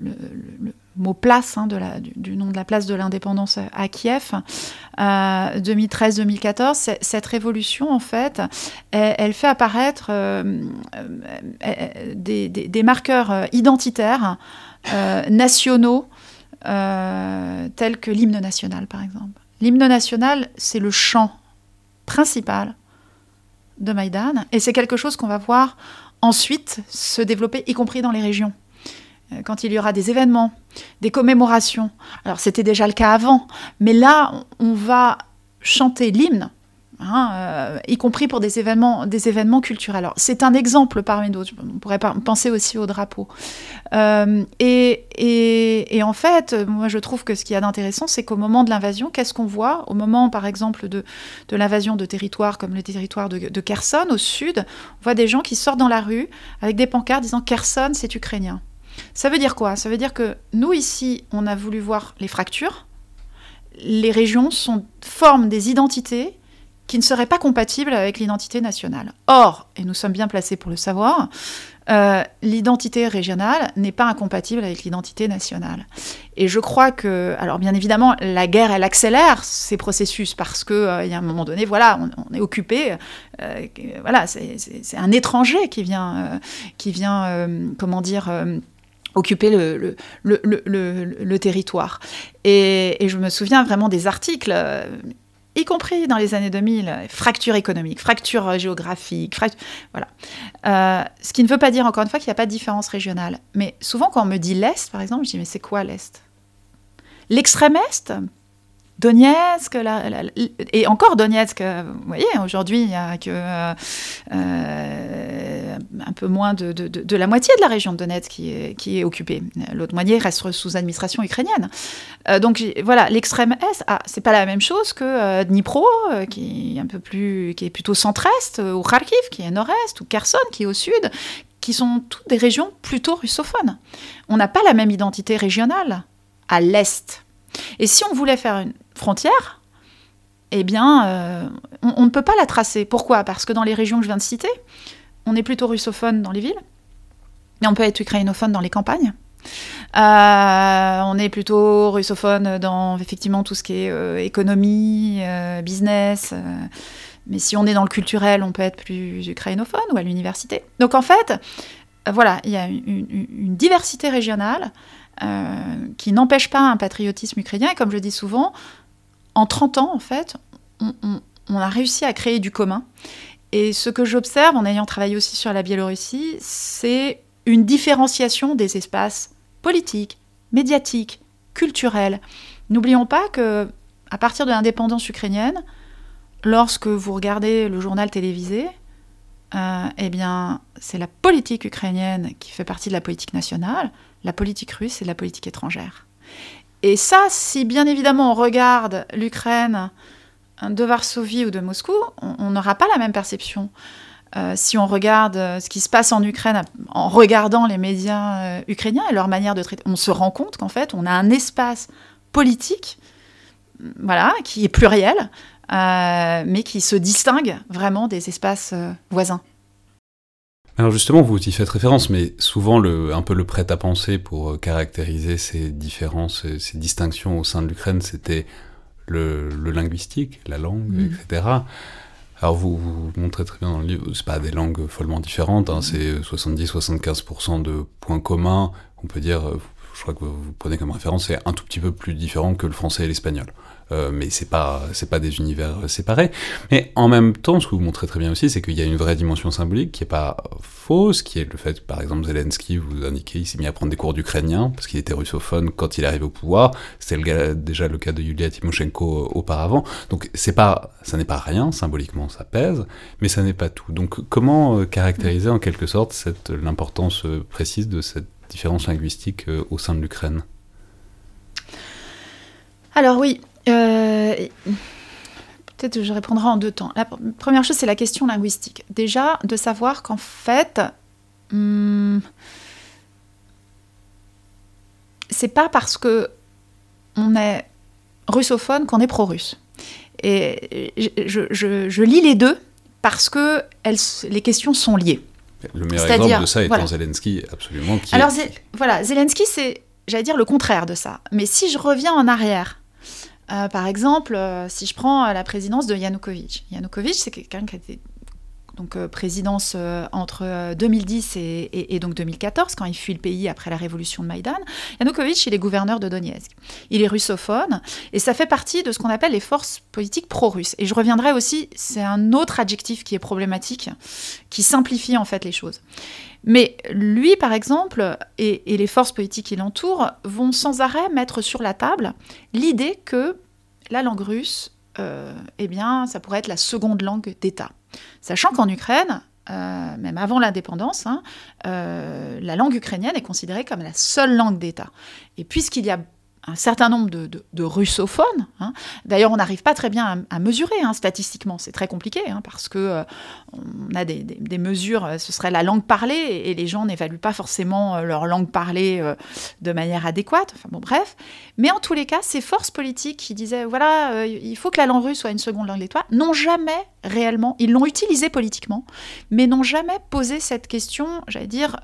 le, mot place, hein, du, nom de la place de l'indépendance à Kiev, 2013-2014, euh, cette révolution, en fait, elle, fait apparaître euh, euh, des, marqueurs identitaires nationaux, tels que l'hymne national, par exemple. L'hymne national, c'est le chant principal de Maïdan, et c'est quelque chose qu'on va voir ensuite se développer, y compris dans les régions. Euh, quand il y aura des événements, des commémorations. Alors c'était déjà le cas avant, mais là on va chanter l'hymne, hein, euh, y compris pour des événements, culturels. Alors c'est un exemple parmi d'autres. On pourrait penser aussi au drapeau. Euh, et, en fait, moi je trouve que ce qu'il y a d'intéressant, c'est qu'au moment de l'invasion, qu'est-ce qu'on voit? Au moment, par exemple, de, l'invasion de territoires comme le territoire de, Kherson au sud, on voit des gens qui sortent dans la rue avec des pancartes disant Kherson, c'est ukrainien. Ça veut dire quoi? Ça veut dire que nous, ici, on a voulu voir les fractures. Les régions forment des identités qui ne seraient pas compatibles avec l'identité nationale. Or, et nous sommes bien placés pour le savoir, euh, l'identité régionale n'est pas incompatible avec l'identité nationale. Et je crois que, alors bien évidemment, la guerre, elle accélère ces processus parce qu'il euh, y a un moment donné, voilà, on, est occupé, euh, voilà, c'est un étranger qui vient, qui vient comment dire, occuper le, territoire. Et, je me souviens vraiment des articles, euh, y compris dans les années 2000, fracture économique, fracture géographique, voilà. Euh, ce qui ne veut pas dire, encore une fois, qu'il n'y a pas de différence régionale. Mais souvent, quand on me dit l'Est, par exemple, je dis, mais c'est quoi l'Est? L'extrême Est? Donetsk, et encore Donetsk, vous voyez, aujourd'hui, il n'y a que euh, un peu moins de, la moitié de la région de Donetsk qui est, occupée. L'autre moitié reste sous administration ukrainienne. Euh, donc voilà, l'extrême Est, ah, c'est pas la même chose que euh, Dnipro, qui est un peu plus, qui est plutôt centre-est, ou Kharkiv, qui est nord-est, ou Kherson, qui est au sud, qui sont toutes des régions plutôt russophones. On n'a pas la même identité régionale à l'Est. Et si on voulait faire une frontière, eh bien, euh, on, ne peut pas la tracer. Pourquoi? Parce que dans les régions que je viens de citer, on est plutôt russophone dans les villes, mais on peut être ukrainophone dans les campagnes. Euh, on est plutôt russophone dans effectivement tout ce qui est euh, économie, business. mais si on est dans le culturel, on peut être plus ukrainophone ou à l'université. Donc en fait, voilà, il y a une diversité régionale qui n'empêche pas un patriotisme ukrainien. Et comme je dis souvent, en 30 ans, en fait, on, a réussi à créer du commun. Et ce que j'observe en ayant travaillé aussi sur la Biélorussie, c'est une différenciation des espaces politiques, médiatiques, culturels. N'oublions pas que à partir de l'indépendance ukrainienne, lorsque vous regardez le journal télévisé, euh, eh bien, c'est la politique ukrainienne qui fait partie de la politique nationale, la politique russe et la politique étrangère. Et ça, si bien évidemment on regarde l'Ukraine de Varsovie ou de Moscou, on n'aura pas la même perception. si on regarde ce qui se passe en Ukraine en regardant les médias ukrainiens et leur manière de traiter, on se rend compte qu'en fait, on a un espace politique, voilà, qui est pluriel, mais qui se distingue vraiment des espaces voisins. Alors justement, vous y faites référence, mais souvent le, un peu le prêt à penser pour euh, caractériser ces différences, ces distinctions au sein de l'Ukraine, c'était le, linguistique, la langue, mm. etc. Alors vous, vous, montrez très bien dans le livre, c'est pas des langues follement différentes, hein, c'est 70-75% de points communs. On peut dire, euh, je crois que vous prenez comme référence, c'est un tout petit peu plus différent que le français et l'espagnol. Euh, mais c'est pas c'est pas des univers séparés. Mais en même temps, ce que vous montrez très bien aussi, c'est qu'il y a une vraie dimension symbolique qui est pas fausse, qui est le fait, par exemple, Zelensky, vous indiquez, il s'est mis à prendre des cours d'ukrainien parce qu'il était russophone quand il arrive au pouvoir. C'était déjà le cas de Yulia Tymoshenko auparavant. Donc c'est pas ça n'est pas rien symboliquement, ça pèse, mais ça n'est pas tout. Donc comment euh, caractériser en quelque sorte cette l'importance euh, précise de cette différence linguistique au sein de l'Ukraine alors oui, euh, peut-être que je répondrai en deux temps. La première chose, c'est la question linguistique. Déjà, de savoir qu'en fait, hmm, c'est pas parce que on est russophone qu'on est pro-russe. Et je, lis les deux parce que les questions sont liées. Le meilleur exemple de ça étant Zelensky, absolument. Alors, voilà, Zelensky, c'est, j'allais dire, le contraire de ça. Mais si je reviens en arrière, euh, par exemple, euh, si je prends euh, la présidence de Yanukovych. Yanukovych, c'est quelqu'un qui a été donc présidence entre 2010 et, donc 2014, quand il fuit le pays après la révolution de Maïdan. Yanukovych, il est gouverneur de Donetsk. Il est russophone, et ça fait partie de ce qu'on appelle les forces politiques pro-russes. Et je reviendrai aussi, c'est un autre adjectif qui est problématique, qui simplifie en fait les choses. Mais lui, par exemple, et, les forces politiques qui l'entourent, vont sans arrêt mettre sur la table l'idée que la langue russe, euh, eh bien, ça pourrait être la seconde langue d'État. Sachant qu'en Ukraine, euh, même avant l'indépendance, hein, euh, la langue ukrainienne est considérée comme la seule langue d'État. Et puisqu'il y a un certain nombre de, russophones. Hein. D'ailleurs, on n'arrive pas très bien à, mesurer hein, statistiquement. C'est très compliqué hein, parce que euh, on a des, mesures. Euh, ce serait la langue parlée et, les gens n'évaluent pas forcément euh, leur langue parlée de manière adéquate. Enfin bon, bref. Mais en tous les cas, ces forces politiques qui disaient voilà, il faut que la langue russe soit une seconde langue d'État, n'ont jamais réellement, ils l'ont utilisée politiquement, mais n'ont jamais posé cette question, j'allais dire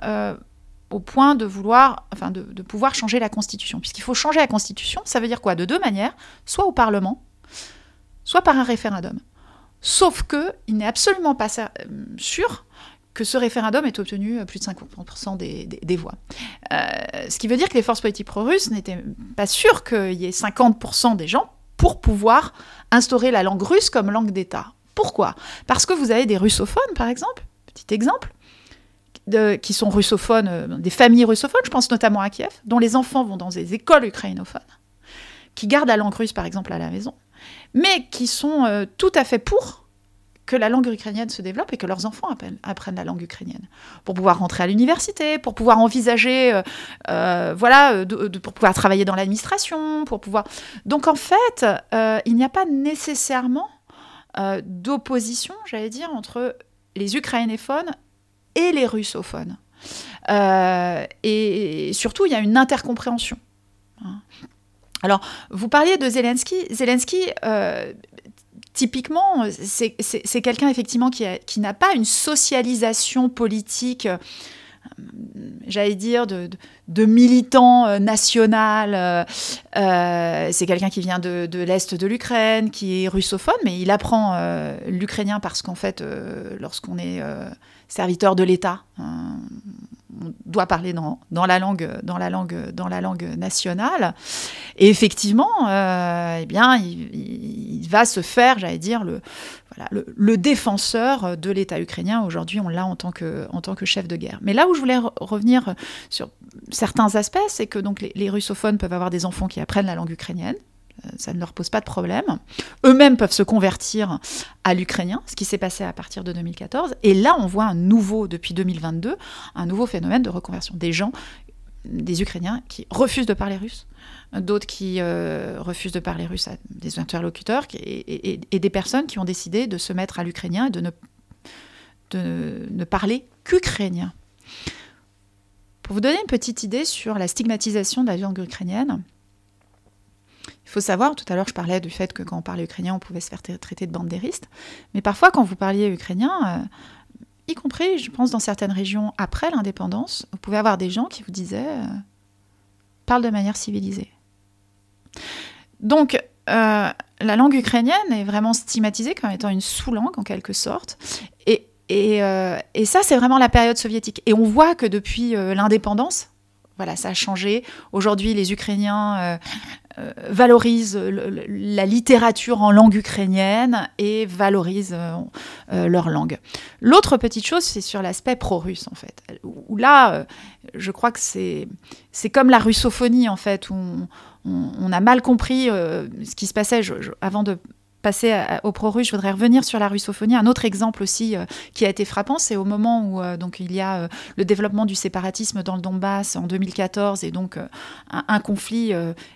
au point de vouloir, enfin de, pouvoir changer la Constitution. Puisqu'il faut changer la Constitution, ça veut dire quoi? De deux manières, soit au Parlement, soit par un référendum. Sauf que il n'est absolument pas euh, sûr que ce référendum ait obtenu plus de 50% des, voix. Euh, ce qui veut dire que les forces politiques pro-russes n'étaient pas sûres qu'il y ait 50% des gens pour pouvoir instaurer la langue russe comme langue d'État. Pourquoi? Parce que vous avez des russophones, par exemple, petit exemple, qui sont russophones, euh, des familles russophones, je pense notamment à Kiev, dont les enfants vont dans des écoles ukrainophones, qui gardent la langue russe par exemple à la maison, mais qui sont euh, tout à fait pour que la langue ukrainienne se développe et que leurs enfants apprennent, la langue ukrainienne pour pouvoir rentrer à l'université, pour pouvoir envisager, euh, voilà, pour pouvoir travailler dans l'administration, pour pouvoir. Donc en fait, il n'y a pas nécessairement d'opposition, j'allais dire, entre les ukrainophones et les russophones. Euh, et surtout, il y a une intercompréhension. Hein. Alors, vous parliez de Zelensky. Zelensky, euh, typiquement, c'est quelqu'un effectivement qui, qui n'a pas une socialisation politique j'allais dire, de, militant national. c'est quelqu'un qui vient de, l'Est de l'Ukraine, qui est russophone, mais il apprend l'ukrainien parce qu'en fait, lorsqu'on est serviteur de l'État. On doit parler dans, la langue, dans, la langue, dans la langue nationale. Et effectivement, euh, eh bien, il, va se faire, j'allais dire, le, voilà, le, défenseur de l'État ukrainien. Aujourd'hui, on l'a en, tant que, en tant que chef de guerre. Mais là où je voulais revenir sur certains aspects, c'est que donc, les russophones peuvent avoir des enfants qui apprennent la langue ukrainienne. Euh, ça ne leur pose pas de problème. Eux-mêmes peuvent se convertir à l'ukrainien, ce qui s'est passé à partir de 2014. Et là, on voit un nouveau, depuis 2022, un nouveau phénomène de reconversion. Des gens, des Ukrainiens qui refusent de parler russe, d'autres qui euh, refusent de parler russe à des interlocuteurs, et, des personnes qui ont décidé de se mettre à l'ukrainien et de ne de ne parler qu'ukrainien. Pour vous donner une petite idée sur la stigmatisation de la langue ukrainienne, faut savoir, tout à l'heure je parlais du fait que quand on parlait ukrainien, on pouvait se faire traiter de bandériste, mais parfois quand vous parliez ukrainien, euh, y compris, je pense, dans certaines régions après l'indépendance, vous pouvez avoir des gens qui vous disaient euh, parle de manière civilisée. Donc, euh, la langue ukrainienne est vraiment stigmatisée comme étant une sous-langue en quelque sorte. Et, ça, c'est vraiment la période soviétique. Et on voit que depuis l'indépendance, voilà, ça a changé. Aujourd'hui, les Ukrainiens euh, valorisent la littérature en langue ukrainienne et valorisent euh, euh, leur langue. L'autre petite chose, c'est sur l'aspect pro-russe, en fait. Où là, je crois que c'est comme la russophonie, en fait, où on, a mal compris ce qui se passait. avant de passer au pro-russe, je voudrais revenir sur la russophonie. Un autre exemple aussi euh, qui a été frappant, c'est au moment où euh, donc il y a euh, le développement du séparatisme dans le Donbass en 2014 et donc un, conflit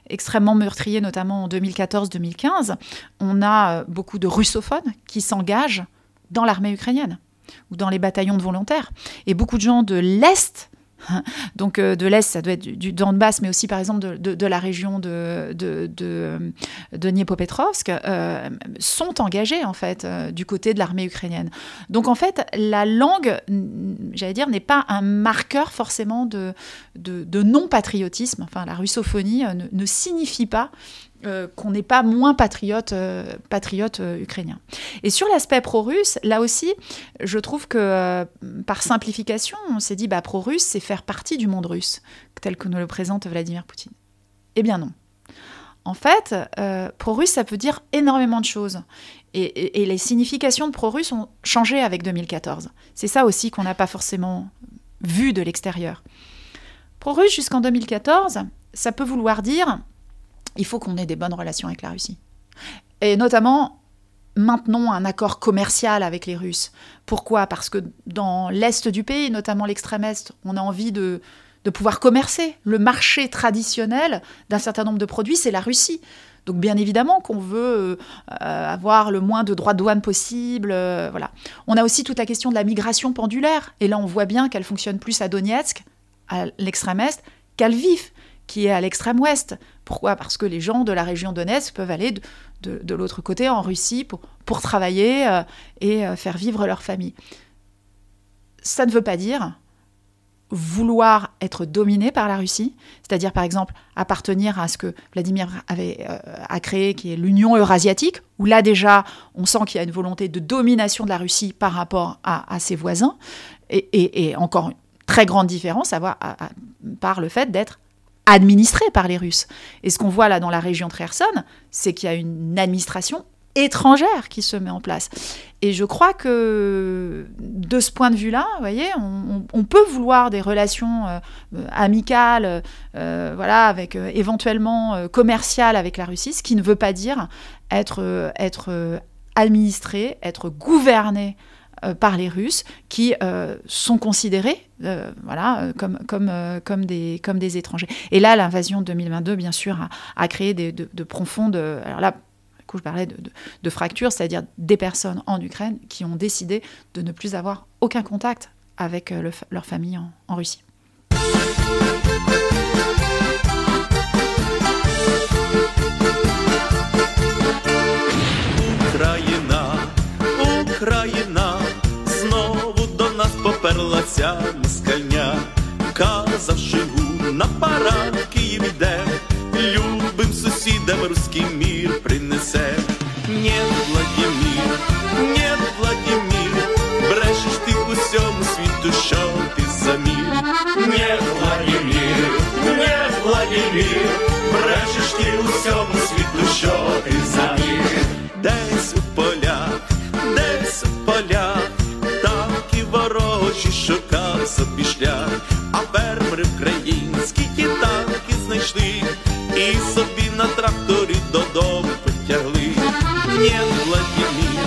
extrêmement meurtrier, notamment en 2014-2015. On a beaucoup de russophones qui s'engagent dans l'armée ukrainienne ou dans les bataillons de volontaires. Et beaucoup de gens de l'Est Donc euh, de l'Est, ça doit être du, Donbass, mais aussi par exemple de, la région de, de, de, Dniepopetrovsk, euh, sont engagés en fait euh, du côté de l'armée ukrainienne. Donc en fait, la langue, j'allais dire, n'est pas un marqueur forcément de, de, non-patriotisme. Enfin, la russophonie ne signifie pas euh, qu'on n'est pas moins patriote, euh, euh, ukrainien. Et sur l'aspect pro-russe, là aussi, je trouve que par simplification, on s'est dit bah, pro-russe, c'est faire partie du monde russe, tel que nous le présente Vladimir Poutine. Eh bien non. En fait, pro-russe, ça peut dire énormément de choses. Et, et les significations de pro-russe ont changé avec 2014. C'est ça aussi qu'on n'a pas forcément vu de l'extérieur. Pro-russe jusqu'en 2014, ça peut vouloir dire il faut qu'on ait des bonnes relations avec la Russie. Et notamment, maintenons un accord commercial avec les Russes. Pourquoi? Parce que dans l'Est du pays, notamment l'extrême Est, on a envie de, pouvoir commercer. Le marché traditionnel d'un certain nombre de produits, c'est la Russie. Donc bien évidemment qu'on veut euh, avoir le moins de droits de douane possible. Euh, voilà. On a aussi toute la question de la migration pendulaire. Et là, on voit bien qu'elle fonctionne plus à Donetsk, à l'extrême est, qu'à Lviv qui est à l'extrême ouest. Pourquoi? Parce que les gens de la région Donetsk peuvent aller de, l'autre côté, en Russie, pour, pour travailler euh, et euh, faire vivre leur famille. Ça ne veut pas dire vouloir être dominé par la Russie, c'est-à-dire par exemple appartenir à ce que Vladimir avait euh, a créé, qui est l'Union eurasiatique, où là déjà on sent qu'il y a une volonté de domination de la Russie par rapport à, ses voisins, et, encore une très grande différence à voir par le fait d'être administré par les Russes. Et ce qu'on voit là dans la région de Kherson, c'est qu'il y a une administration étrangère qui se met en place. Et je crois que de ce point de vue-là, vous voyez, on, peut vouloir des relations euh, amicales, euh, voilà, avec euh, éventuellement commerciales avec la Russie, ce qui ne veut pas dire être, être administré, être gouverné euh, par les Russes qui euh, sont considérés euh, voilà, comme, comme, comme, des, comme des étrangers. Et là, l'invasion de 2022, bien sûr, a, créé de, de, profondes... Alors là, je parlais de, de fractures, c'est-à-dire des personnes en Ukraine qui ont décidé de ne plus avoir aucun contact avec leur famille en Russie. Поперла ця міскальня, казав, живу на парад Київ іде, любим сусідам руський мір принесе. Нет, Владимир, нет, Владимир, брешеш ти усьому світу, що ти за мір. Нет, Владимир, нет, Владимир, брешеш ти усьому світу, що ти за мір. Десь у полях, десь у полях шукав собі шлях, а фермери українські ті танки знайшли, і собі на тракторі додому потягли. Нет, Владимир,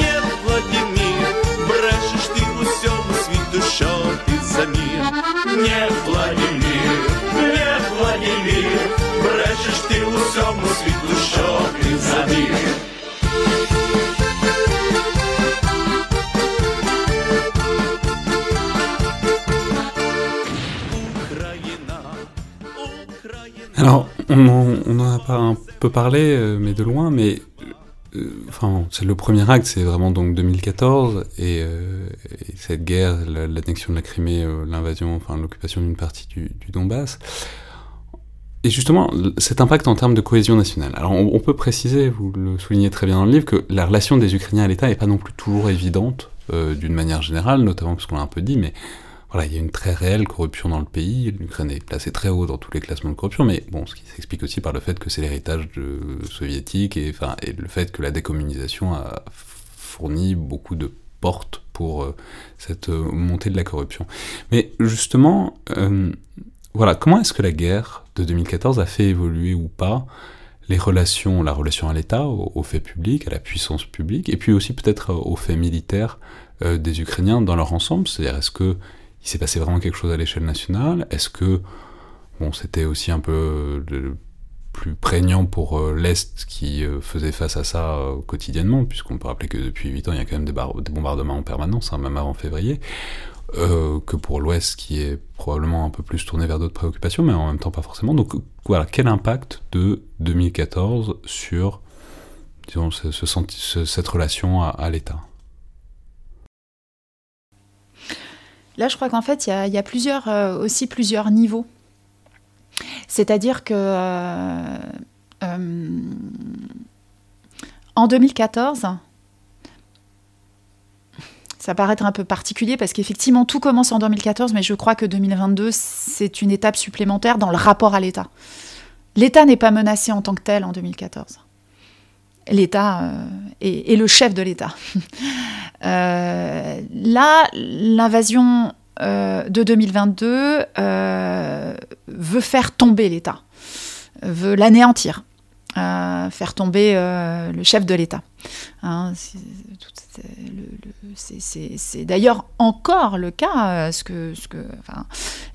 нет, Владимир, брешеш ти усьому світу, що ти за мір. Нет, Владимир, нет, Владимир, брешеш ти усьому світу, що ти за Alors, on en, a pas un peu parlé, mais de loin, mais enfin, c'est le premier acte, c'est vraiment donc 2014, et, cette guerre, l'annexion de la Crimée, l'invasion, enfin l'occupation d'une partie du, Donbass, et justement, cet impact en termes de cohésion nationale. Alors, on, peut préciser, vous le soulignez très bien dans le livre, que la relation des Ukrainiens à l'État n'est pas non plus toujours évidente, euh, d'une manière générale, notamment parce qu'on l'a un peu dit, mais il y a une très réelle corruption dans le pays. L'Ukraine est placée très haut dans tous les classements de corruption, mais bon, ce qui s'explique aussi par le fait que c'est l'héritage soviétique et, enfin, et le fait que la décommunisation a fourni beaucoup de portes pour euh, cette euh, montée de la corruption. Mais justement, voilà, comment est-ce que la guerre de 2014 a fait évoluer ou pas les relations, la relation à l'État, aux, faits publics, à la puissance publique, et puis aussi peut-être aux faits militaires euh, des Ukrainiens dans leur ensemble? C'est-à-dire, est-ce que il s'est passé vraiment quelque chose à l'échelle nationale Est-ce que c'était aussi un peu euh, plus prégnant pour euh, l'Est qui faisait face à ça quotidiennement, puisqu'on peut rappeler que depuis 8 ans, il y a quand même des, bombardements en permanence, hein, même avant février euh, que pour l'Ouest qui est probablement un peu plus tourné vers d'autres préoccupations, mais en même temps pas forcément. Donc voilà, quel impact de 2014 sur cette relation à, l'État? Là, je crois qu'en fait, il y, a, plusieurs, euh, aussi plusieurs niveaux. C'est-à-dire que euh, en 2014, ça paraît être un peu particulier parce qu'effectivement tout commence en 2014, mais je crois que 2022 c'est une étape supplémentaire dans le rapport à l'État. L'État n'est pas menacé en tant que tel en 2014. L'État euh, est, le chef de l'État. Euh, là, l'invasion euh, de 2022 veut faire tomber l'État, veut l'anéantir. faire tomber le chef de l'État. Hein, c'est d'ailleurs encore le cas, euh, ce que, ce que, enfin,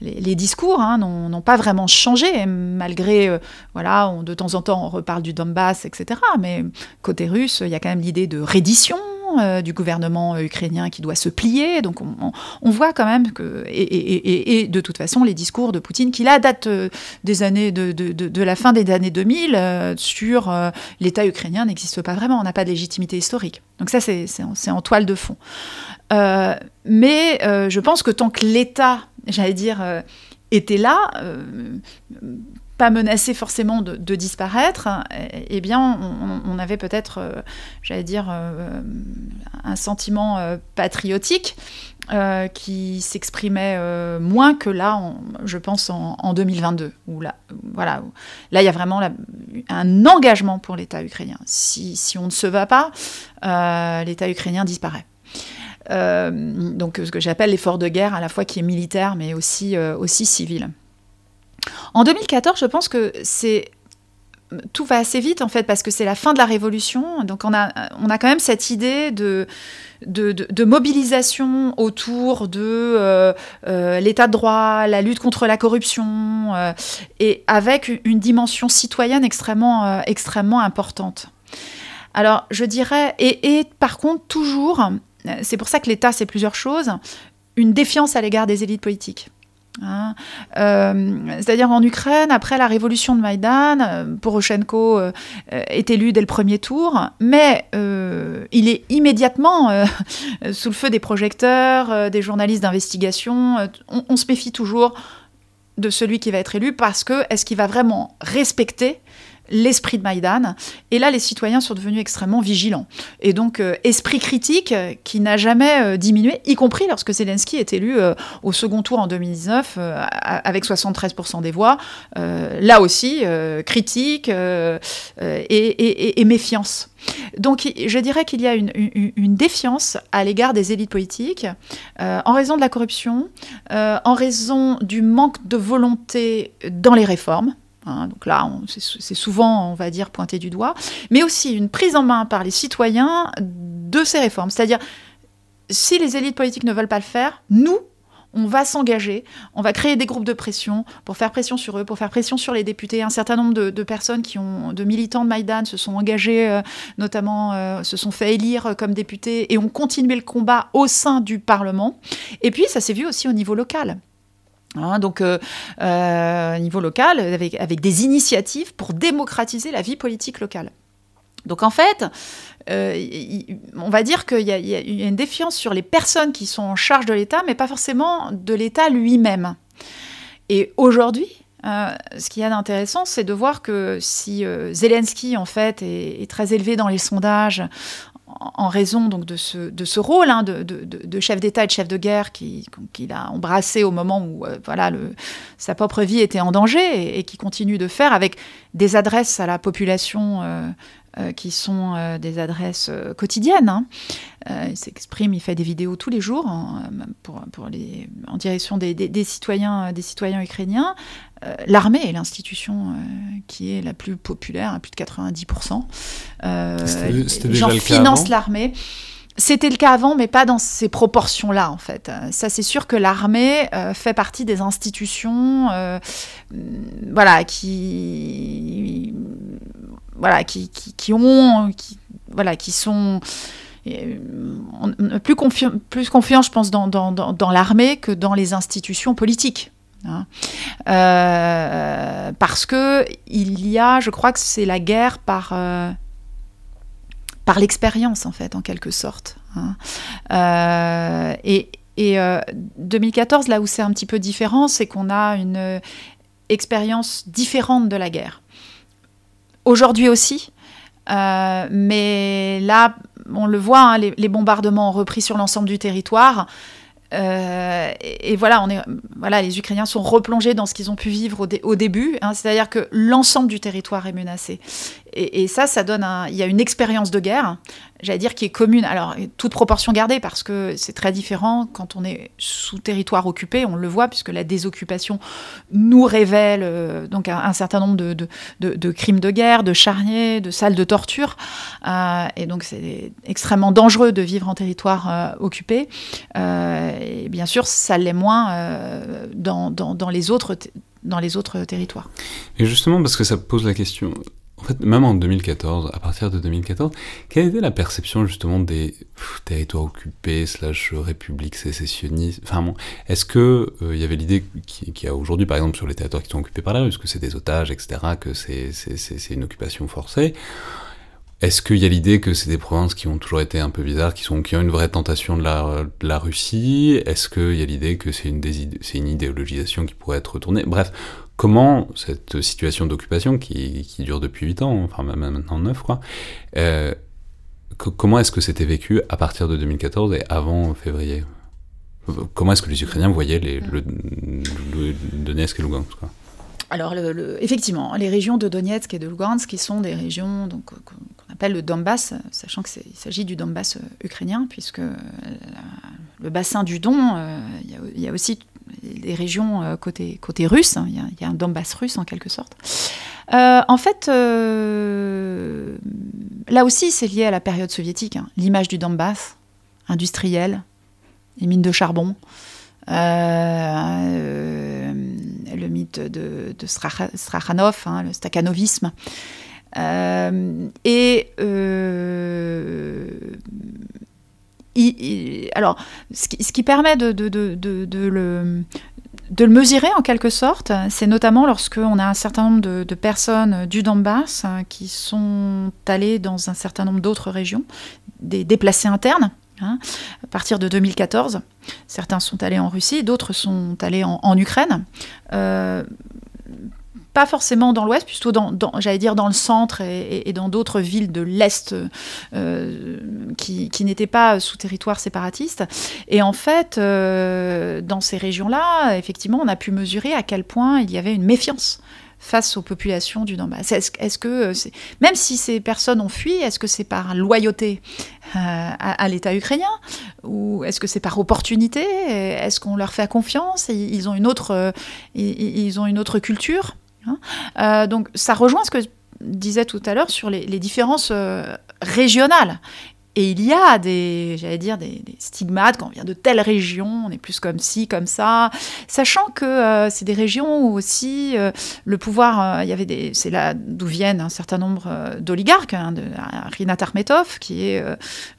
les, discours hein, n'ont pas vraiment changé, malgré, euh, voilà, de temps en temps on reparle du Donbass, etc. Mais côté russe, il y a quand même l'idée de reddition, euh, du gouvernement ukrainien qui doit se plier. Donc on, voit quand même que, et, de toute façon, les discours de Poutine, qui là datent des années de, de, la fin des années 2000, sur l'État ukrainien n'existe pas vraiment, on n'a pas de légitimité historique. Donc ça, c'est en toile de fond. Euh, mais euh, je pense que tant que l'État, j'allais dire, euh, était là, menacé forcément de, disparaître, eh bien, on, avait peut-être, j'allais dire, un sentiment patriotique qui s'exprimait moins que là, je pense, en, 2022. Où là, voilà, là, il y a vraiment un engagement pour l'État ukrainien. Si, on ne se va pas, l'État ukrainien disparaît. Euh, donc ce que j'appelle l'effort de guerre à la fois qui est militaire mais euh, aussi civil. En 2014, je pense que tout va assez vite en fait parce que c'est la fin de la révolution. Donc on a, quand même cette idée de, mobilisation autour de euh, l'état de droit, la lutte contre la corruption et avec une dimension citoyenne extrêmement, extrêmement importante. Alors je dirais, et par contre toujours c'est pour ça que l'État, c'est plusieurs choses. Une défiance à l'égard des élites politiques. Hein. Euh, c'est-à-dire en Ukraine, après la révolution de Maïdan, euh, Poroshenko euh, est élu dès le premier tour, mais il est immédiatement sous le feu des projecteurs, des journalistes d'investigation. On, se méfie toujours de celui qui va être élu parce que est-ce qu'il va vraiment respecter l'esprit de Maïdan. Et là, les citoyens sont devenus extrêmement vigilants. Et donc, euh, esprit critique euh, qui n'a jamais euh, diminué, y compris lorsque Zelensky est élu au second tour en 2019 avec 73% des voix. là aussi, critique et, méfiance. Donc, je dirais qu'il y a une, une, défiance à l'égard des élites politiques en raison de la corruption, en raison du manque de volonté dans les réformes. Hein, donc là, c'est souvent, on va dire, pointé du doigt, mais aussi une prise en main par les citoyens de ces réformes. C'est-à-dire, si les élites politiques ne veulent pas le faire, nous, on va s'engager, on va créer des groupes de pression pour faire pression sur eux, pour faire pression sur les députés. Un certain nombre de, personnes qui ont, de militants de Maïdan se sont engagés, euh, notamment euh, se sont fait élire comme députés et ont continué le combat au sein du Parlement. Et puis ça s'est vu aussi au niveau local. Hein, donc, euh, euh, au niveau local, avec, des initiatives pour démocratiser la vie politique locale. Donc, en fait, euh, on va dire qu'il y, y, a une défiance sur les personnes qui sont en charge de l'État, mais pas forcément de l'État lui-même. Et aujourd'hui, euh, ce qu'il y a d'intéressant, c'est de voir que si Zelensky, en fait, est, très élevé dans les sondages en raison donc de ce, rôle hein, de, chef d'État et de chef de guerre qu'il qui a embrassé au moment où euh, voilà, sa propre vie était en danger et, et qui continue de faire avec des adresses à la population euh, qui sont euh, des adresses euh, quotidiennes. Hein. il s'exprime, il fait des vidéos tous les jours en, pour, pour les, en direction des, des, des, citoyens, des citoyens ukrainiens. L'armée est l'institution qui est la plus populaire, à plus de 90%. les gens financent l'armée. C'était le cas avant, mais pas dans ces proportions-là, en fait. Ça, c'est sûr que l'armée euh, fait partie des institutions, euh, voilà, qui, voilà, qui, qui, ont, qui, voilà, qui sont plus, confi plus confiance, je pense, dans, dans, dans, dans l'armée que dans les institutions politiques. Hein. Euh, parce que il y a, je crois que c'est la guerre par euh, par l'expérience en fait, en quelque sorte. Hein. Euh, et, et euh, 2014, là où c'est un petit peu différent, c'est qu'on a une expérience différente de la guerre. Aujourd'hui aussi, euh, mais là, on le voit, hein, les, bombardements ont repris sur l'ensemble du territoire. Euh, et, voilà, les Ukrainiens sont replongés dans ce qu'ils ont pu vivre au début, hein, c'est-à-dire que l'ensemble du territoire est menacé. Et, ça, ça donne un, il y a une expérience de guerre, j'allais dire qui est commune. Alors toute proportion gardée parce que c'est très différent quand on est sous territoire occupé, on le voit puisque la désoccupation nous révèle euh, donc un, certain nombre de, crimes de guerre, de charniers, de salles de torture, euh, et donc c'est extrêmement dangereux de vivre en territoire euh, occupé. et bien sûr, ça l'est moins dans les autres dans les autres territoires. Et justement, parce que ça pose la question, en fait, même en 2014, à partir de 2014, quelle était la perception justement des territoires occupés slash républiques sécessionnistes? Enfin bon, est-ce que il euh, y avait l'idée qu'il qui y a aujourd'hui, par exemple, sur les territoires qui sont occupés par la Russie, que c'est des otages, etc., que c'est une occupation forcée? Est-ce qu'il y a l'idée que c'est des provinces qui ont toujours été un peu bizarres, qui, ont une vraie tentation de la, de la Russie? Est-ce qu'il y a l'idée que c'est une idéologisation qui pourrait être retournée? Bref, comment cette situation d'occupation qui, dure depuis 8 ans, enfin maintenant 9 quoi, euh, comment est-ce que c'était vécu à partir de 2014 et avant février? Comment est-ce que les Ukrainiens voyaient les, le, Donetsk et Lugansk quoi? Alors, effectivement, les régions de Donetsk et de Lugansk, qui sont des régions donc, qu'on appelle le Donbass, sachant qu'il s'agit du Donbass euh, ukrainien, puisque la, le bassin du Don, euh, il y, a aussi des régions euh, côté, côté russe, il y, a un Donbass russe en quelque sorte. Euh, en fait, euh, là aussi, c'est lié à la période soviétique, hein, l'image du Donbass, industriel, les mines de charbon. Le mythe de, de Strachanov, hein, le stakhanovisme. Et alors, ce qui, permet de, le, mesurer en quelque sorte, c'est notamment lorsque on a un certain nombre de, personnes du Donbass qui sont allées dans un certain nombre d'autres régions, des déplacés internes, hein, à partir de 2014. Certains sont allés en Russie, d'autres sont allés en, en Ukraine. Euh, pas forcément dans l'ouest, plutôt dans, j'allais dire dans le centre et, dans d'autres villes de l'est euh, qui, n'étaient pas sous territoire séparatiste. Et en fait, euh, dans ces régions-là, effectivement, on a pu mesurer à quel point il y avait une méfiance face aux populations du Donbass. Est-ce est que, même si ces personnes ont fui, est-ce que c'est par loyauté euh, à, l'État ukrainien ou est-ce que c'est par opportunité? Est-ce qu'on leur fait confiance? Ils ont une autre, ils ont une autre culture? Hein euh, donc ça rejoint ce que je disais tout à l'heure sur les, les différences euh, régionales. Et il y a des, j'allais dire, des, stigmates quand on vient de telle région, on est plus comme ci, comme ça, sachant que euh, c'est des régions où aussi euh, le pouvoir, euh, il y avait des, c'est là d'où viennent un certain nombre d'oligarques, hein, de Rinat Armetov, qui est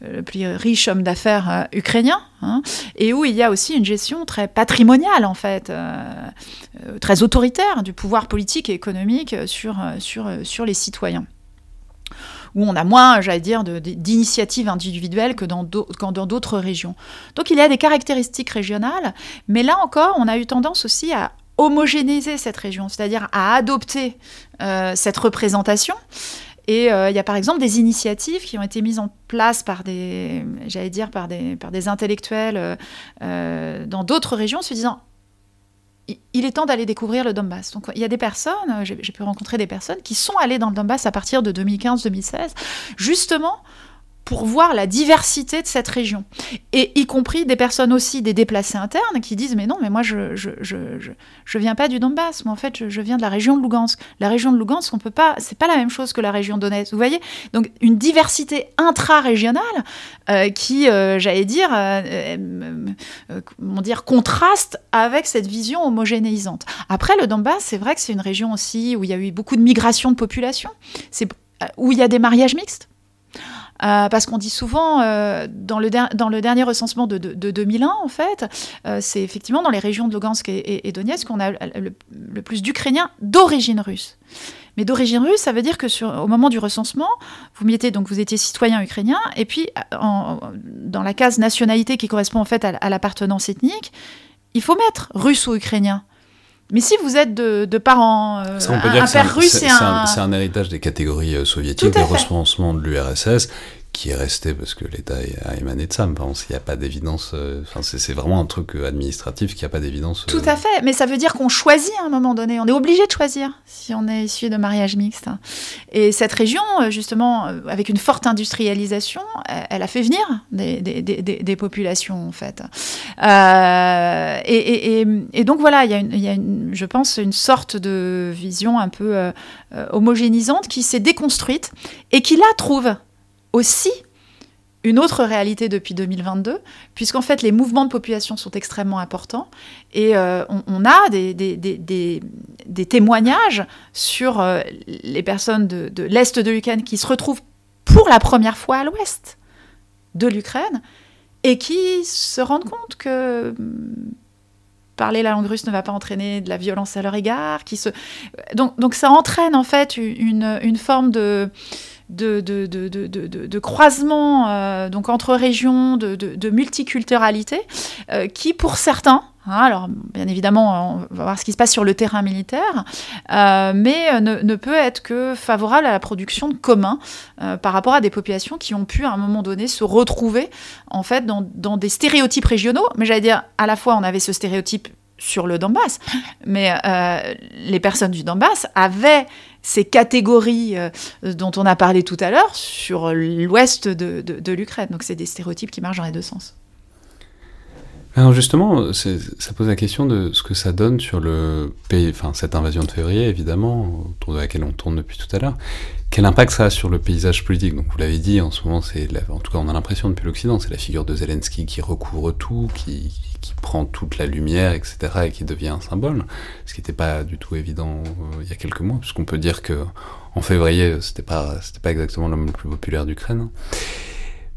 le plus riche homme d'affaires ukrainien, hein, et où il y a aussi une gestion très patrimoniale en fait, très autoritaire du pouvoir politique et économique sur, sur, sur les citoyens où on a moins, j'allais dire, d'initiatives individuelles que dans d'autres régions. Donc il y a des caractéristiques régionales, mais là encore, on a eu tendance aussi à homogénéiser cette région, c'est-à-dire à adopter euh, cette représentation. Et euh, il y a par exemple des initiatives qui ont été mises en place par des, j'allais dire, par des, intellectuels euh, dans d'autres régions, se disant il est temps d'aller découvrir le Donbass. Donc il y a des personnes, euh, j'ai pu rencontrer des personnes qui sont allées dans le Donbass à partir de 2015-2016, justement pour voir la diversité de cette région. Et y compris des personnes aussi, des déplacés internes, qui disent, mais non, mais moi, je je, je, je, viens pas du Donbass, moi, en fait, je, viens de la région de Lugansk. La région de Lugansk, on peut pas, c'est pas la même chose que la région Donetsk, vous voyez? Donc, une diversité intra-régionale euh, qui, euh, j'allais dire, euh, comment dire, contraste avec cette vision homogénéisante. Après, le Donbass, c'est vrai que c'est une région aussi où il y a eu beaucoup de migration de population, c'est où il y a des mariages mixtes. Euh, parce qu'on dit souvent, euh, dans, le dernier recensement de, 2001, en fait, euh, c'est effectivement dans les régions de Lugansk et, Donetsk qu'on a le, plus d'Ukrainiens d'origine russe. Mais d'origine russe, ça veut dire que au moment du recensement, vous mettez donc vous étiez citoyen ukrainien, et puis dans la case nationalité qui correspond en fait à, l'appartenance ethnique, il faut mettre russe ou ukrainien. Mais si vous êtes de, parents, un, père russe et un... C'est un, héritage des catégories soviétiques, des recensements de l'URSS, qui est resté parce que l'État a émané de ça. Mais il n'y a pas d'évidence. Euh, enfin, c'est vraiment un truc euh, administratif qui n'a pas d'évidence. Tout à fait. Mais ça veut dire qu'on choisit à un moment donné. On est obligé de choisir si on est issu de mariage mixte. Et cette région, euh, justement, avec une forte industrialisation, elle a fait venir des, des, des, populations, en fait. et, et, donc voilà, il y a, une, il y a une, je pense, une sorte de vision un peu homogénisante qui s'est déconstruite et qui là trouve aussi une autre réalité depuis 2022, puisqu'en fait les mouvements de population sont extrêmement importants et euh, on, a des, témoignages sur euh, les personnes de, l'Est de l'Ukraine qui se retrouvent pour la première fois à l'Ouest de l'Ukraine et qui se rendent compte que hmm, parler la langue russe ne va pas entraîner de la violence à leur égard. Qui se... donc, ça entraîne en fait une forme de de, de, croisement euh, donc entre régions, de, multiculturalité, euh, qui pour certains, hein, alors bien évidemment on va voir ce qui se passe sur le terrain militaire, euh, mais ne, peut être que favorable à la production de communs par rapport à des populations qui ont pu à un moment donné se retrouver en fait dans, dans des stéréotypes régionaux, mais j'allais dire à la fois on avait ce stéréotype sur le Donbass, mais les personnes du Donbass avaient ces catégories euh, dont on a parlé tout à l'heure sur l'ouest de, l'Ukraine. Donc c'est des stéréotypes qui marchent dans les deux sens. Alors justement, ça pose la question de ce que ça donne sur le pays, enfin cette invasion de février évidemment, autour de laquelle on tourne depuis tout à l'heure. Quel impact ça a sur le paysage politique? Donc vous l'avez dit, en ce moment, c'est en tout cas on a l'impression depuis l'Occident, c'est la figure de Zelensky qui recouvre tout, qui, qui, prend toute la lumière, etc., et qui devient un symbole, ce qui n'était pas du tout évident euh, il y a quelques mois, puisqu'on peut dire que en février, c'était pas c'était pas exactement l'homme le plus populaire d'Ukraine.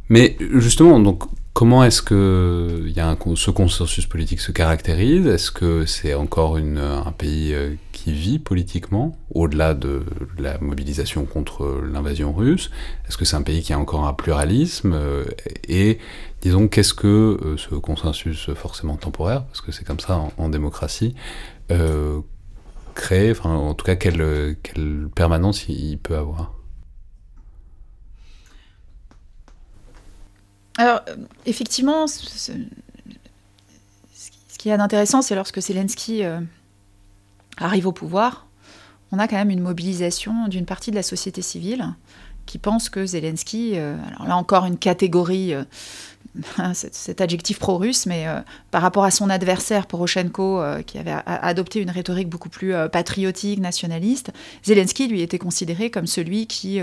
Mais justement, donc Comment est-ce que ce consensus politique se caractérise? Est-ce que c'est encore un pays euh, qui vit politiquement, au-delà de la mobilisation contre l'invasion russe? Est-ce que c'est un pays qui a encore un pluralisme euh, Et disons, qu'est-ce que euh, ce consensus forcément temporaire, parce que c'est comme ça en, démocratie, crée, enfin en tout cas quelle, quelle permanence il peut avoir? Alors, euh, effectivement, ce, qui est d'intéressant, c'est lorsque Zelensky euh, arrive au pouvoir, on a quand même une mobilisation d'une partie de la société civile qui pense que Zelensky, euh, alors là encore une catégorie, cet, adjectif pro-russe, mais par rapport à son adversaire Poroshenko, qui avait adopté une rhétorique beaucoup plus patriotique, nationaliste, Zelensky lui était considéré comme celui qui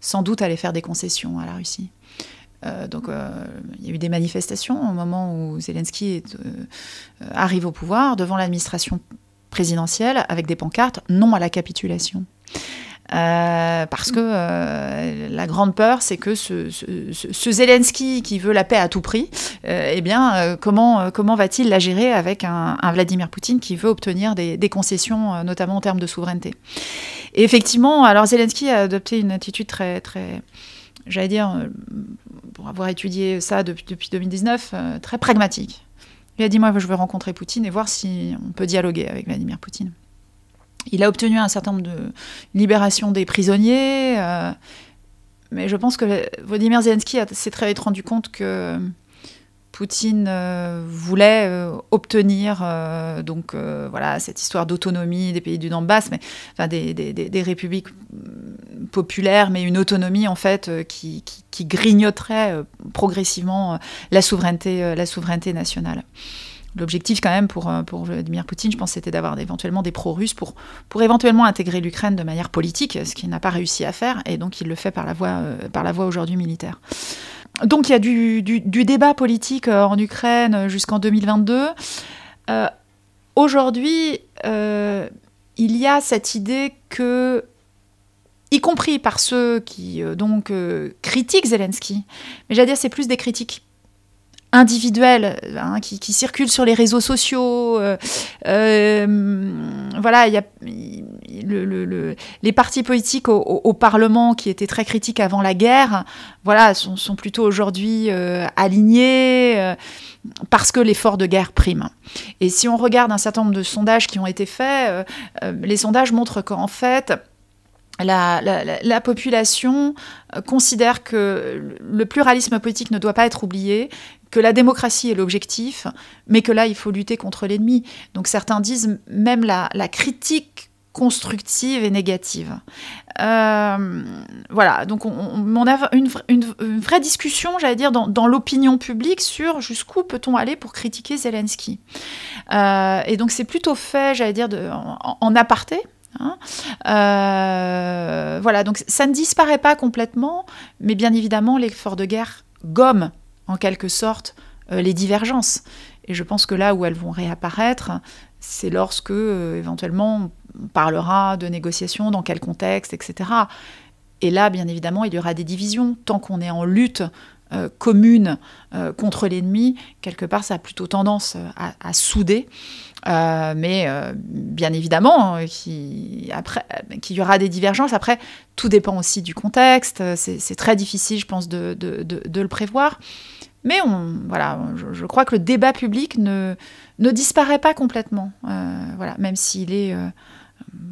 sans doute allait faire des concessions à la Russie. Donc, il y a eu des manifestations au moment où Zelensky arrive au pouvoir devant l'administration présidentielle avec des pancartes non à la capitulation. Euh, parce que euh, la grande peur, c'est que ce, Zelensky qui veut la paix à tout prix, euh, eh bien, comment, comment va-t-il la gérer avec un, Vladimir Poutine qui veut obtenir des, concessions, notamment en termes de souveraineté? Et effectivement, alors Zelensky a adopté une attitude très, très j'allais dire, pour avoir étudié ça depuis, depuis 2019, très pragmatique. Il a dit, moi, je veux rencontrer Poutine et voir si on peut dialoguer avec Vladimir Poutine. Il a obtenu un certain nombre de libérations des prisonniers, euh, mais je pense que Vladimir Zelensky s'est très vite rendu compte que Poutine euh, voulait euh, obtenir donc voilà cette histoire d'autonomie des pays du Donbass, mais enfin des, républiques mm, populaires, mais une autonomie en fait qui, grignoterait progressivement la souveraineté nationale. L'objectif quand même pour, euh, Vladimir Poutine, je pense, c'était d'avoir éventuellement des pro-russes pour, pour éventuellement intégrer l'Ukraine de manière politique, ce qu'il n'a pas réussi à faire, et donc il le fait euh, par la voie aujourd'hui militaire. Donc il y a du, débat politique euh, en Ukraine jusqu'en 2022. aujourd'hui, il y a cette idée que y compris par ceux qui donc critiquent Zelensky, mais j'allais dire c'est plus des critiques individuels hein, qui, circulent sur les réseaux sociaux. Euh, euh, voilà, il y a le, les partis politiques au, Parlement qui étaient très critiques avant la guerre, voilà, sont, sont plutôt aujourd'hui euh, alignés parce que l'effort de guerre prime. Et si on regarde un certain nombre de sondages qui ont été faits, les sondages montrent qu'en fait, la, la, la, population considère que le pluralisme politique ne doit pas être oublié, que la démocratie est l'objectif, mais que là, il faut lutter contre l'ennemi. Donc certains disent même la, critique constructive et négative. Euh, voilà, donc on, a une, vraie discussion, j'allais dire, dans, l'opinion publique sur jusqu'où peut-on aller pour critiquer Zelensky. Euh, et donc c'est plutôt fait, j'allais dire, de, en, aparté. Hein. Euh, voilà, donc ça ne disparaît pas complètement, mais bien évidemment, l'effort de guerre gomme en quelque sorte euh, les divergences. Et je pense que là où elles vont réapparaître, c'est lorsque euh, éventuellement on parlera de négociations, dans quel contexte, etc. Et là, bien évidemment, il y aura des divisions. Tant qu'on est en lutte commune contre l'ennemi, quelque part, ça a plutôt tendance à, souder. Mais bien évidemment, qu'il y aura des divergences. Après, tout dépend aussi du contexte. C'est très difficile, je pense, de, le prévoir. Mais voilà, je, crois que le débat public ne, disparaît pas complètement, euh, voilà, même s'il est euh,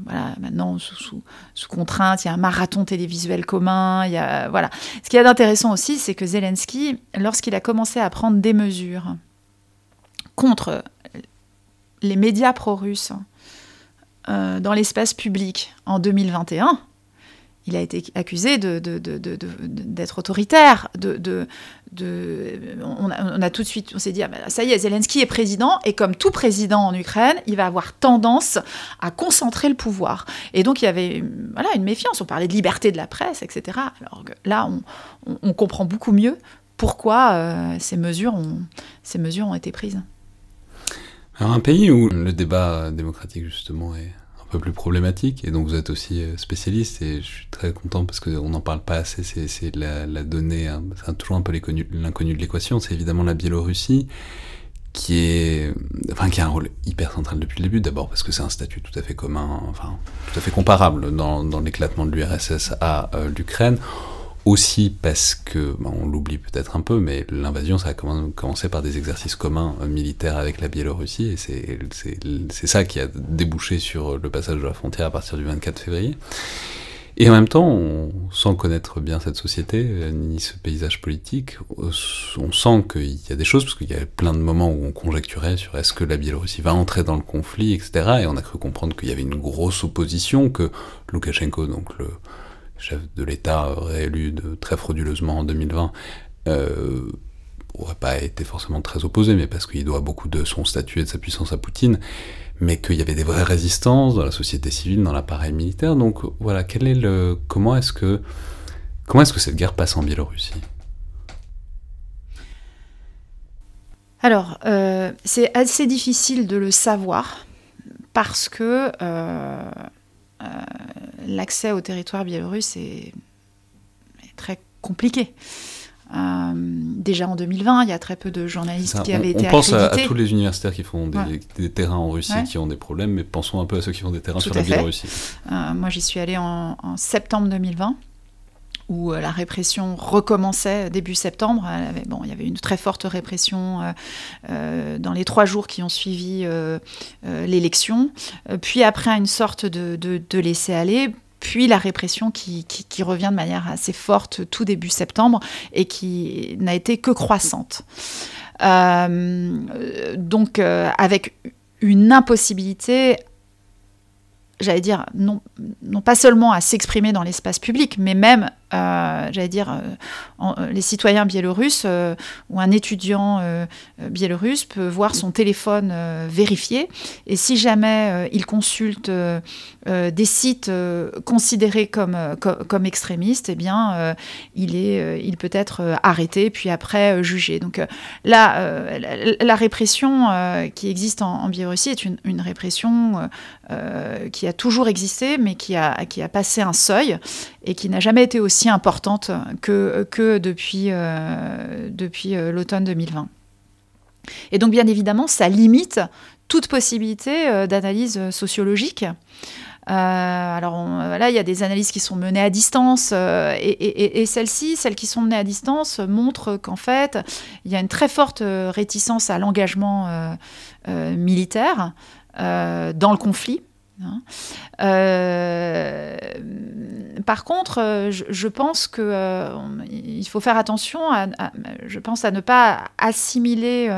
voilà, maintenant sous, sous, contrainte, il y a un marathon télévisuel commun, il y a, voilà. Ce qu'il y a d'intéressant aussi, c'est que Zelensky, lorsqu'il a commencé à prendre des mesures contre les médias pro-russes euh, dans l'espace public en 2021, il a été accusé d'être autoritaire. On, a, tout de suite, on s'est dit, ah ben, ça y est, Zelensky est président, et comme tout président en Ukraine, il va avoir tendance à concentrer le pouvoir. Et donc il y avait voilà, une méfiance, on parlait de liberté de la presse, etc. Alors là, on, comprend beaucoup mieux pourquoi euh, ces mesures ont été prises. Alors un pays où le débat démocratique justement est un peu plus problématique. Et donc vous êtes aussi euh, spécialiste et je suis très content parce qu'on n'en parle pas assez. C'est la, la, donnée, hein. c'est toujours un peu l'inconnu de l'équation. C'est évidemment la Biélorussie qui est, enfin, qui a un rôle hyper central depuis le début. D'abord parce que c'est un statut tout à fait commun, enfin, tout à fait comparable dans, dans l'éclatement de l'URSS à euh, l'Ukraine aussi parce que, ben, on l'oublie peut-être un peu, mais l'invasion, ça a commencé par des exercices communs euh, militaires avec la Biélorussie, et c'est ça qui a débouché sur le passage de la frontière à partir du 24 février. Et en même temps, sans connaître bien cette société, euh, ni ce paysage politique, euh, on sent qu'il y a des choses, parce qu'il y a plein de moments où on conjecturait sur est-ce que la Biélorussie va entrer dans le conflit, etc. Et on a cru comprendre qu'il y avait une grosse opposition, que Loukachenko, donc le, chef de l'État réélu très frauduleusement en 2020, euh, aurait pas été forcément très opposé, mais parce qu'il doit beaucoup de son statut et de sa puissance à Poutine, mais qu'il y avait des vraies résistances dans la société civile, dans l'appareil militaire. Donc voilà, comment est-ce que, comment cette guerre passe en Biélorussie? Alors, euh, c'est assez difficile de le savoir parce que euh, l'accès au territoire biélorusse est, est très compliqué. Euh, déjà en 2020, il y a très peu de journalistes Ça, qui on, avaient on été pense à, tous les universitaires qui font des, Ouais. des terrains en Russie Ouais. qui ont des problèmes, mais pensons un peu à ceux qui font des terrains Tout sur la. Biélorussie. Euh, moi, j'y suis allée en, en septembre 2020, où euh, la répression recommençait début septembre. Bon, il y avait une très forte répression euh, euh, dans les trois jours qui ont suivi euh, euh, l'élection, Euh, puis après une sorte de, de laisser-aller. Puis la répression qui, revient de manière assez forte tout début septembre et qui n'a été que croissante. Euh, donc euh, avec une impossibilité j'allais dire, non pas seulement à s'exprimer dans l'espace public, mais même, j'allais dire, euh, euh, les citoyens biélorusses euh, ou un étudiant biélorusse peut voir son téléphone vérifié. Et si jamais il consulte des sites considérés comme, co- comme extrémistes, eh bien, il, est, il peut être arrêté, puis après jugé. Donc là, la, répression qui existe en, Biélorussie est une, une répression qui a toujours existé, mais qui a, qui a passé un seuil et qui n'a jamais été aussi importante que, depuis, euh, euh, l'automne 2020. Et donc, bien évidemment, ça limite toute possibilité euh, d'analyse sociologique. Alors voilà, il y a des analyses qui sont menées à distance et, celles-ci, celles qui sont menées à distance, montrent qu'en fait, il y a une très forte réticence à l'engagement militaire dans le conflit. Hein. Euh, par contre, euh, je, pense que euh, il faut faire attention. À, je pense à ne pas assimiler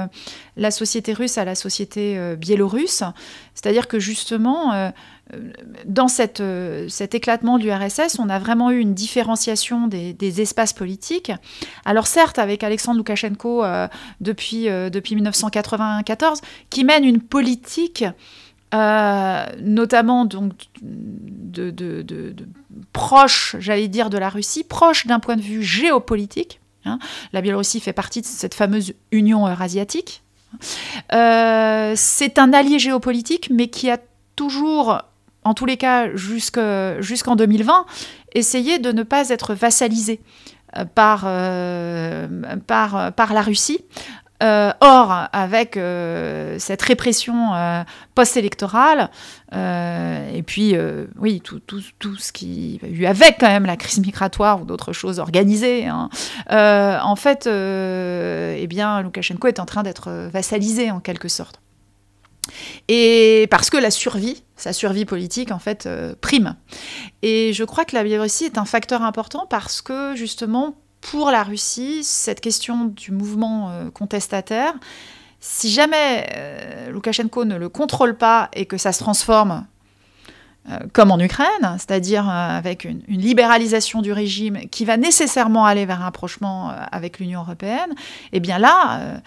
la société russe à la société biélorusse. C'est-à-dire que justement, dans cette, cet éclatement du RSS, on a vraiment eu une différenciation des, espaces politiques. Alors certes, avec Alexandre Loukachenko depuis, depuis 1994, qui mène une politique euh, notamment donc de, proche, j'allais dire, de la Russie, proche d'un point de vue géopolitique. hein. La Biélorussie fait partie de cette fameuse Union eurasiatique. Euh, c'est un allié géopolitique, mais qui a toujours, en tous les cas jusque- jusqu'en 2020, essayé de ne pas être vassalisé euh, par la Russie. Euh, or, avec euh, cette répression euh, post-électorale, et puis, oui, tout, tout, tout ce qui a eu avec quand même la crise migratoire ou d'autres choses organisées, hein, en fait, eh bien, Loukachenko est en train d'être vassalisé en quelque sorte. Et parce que la survie, sa survie politique, en fait, prime. Et je crois que la Biélorussie est un facteur important parce que, justement, pour la Russie, cette question du mouvement euh, contestataire, si jamais euh, Loukachenko ne le contrôle pas et que ça se transforme euh, comme en Ukraine, c'est-à-dire euh, avec une, libéralisation du régime qui va nécessairement aller vers un rapprochement avec l'Union européenne, eh bien là,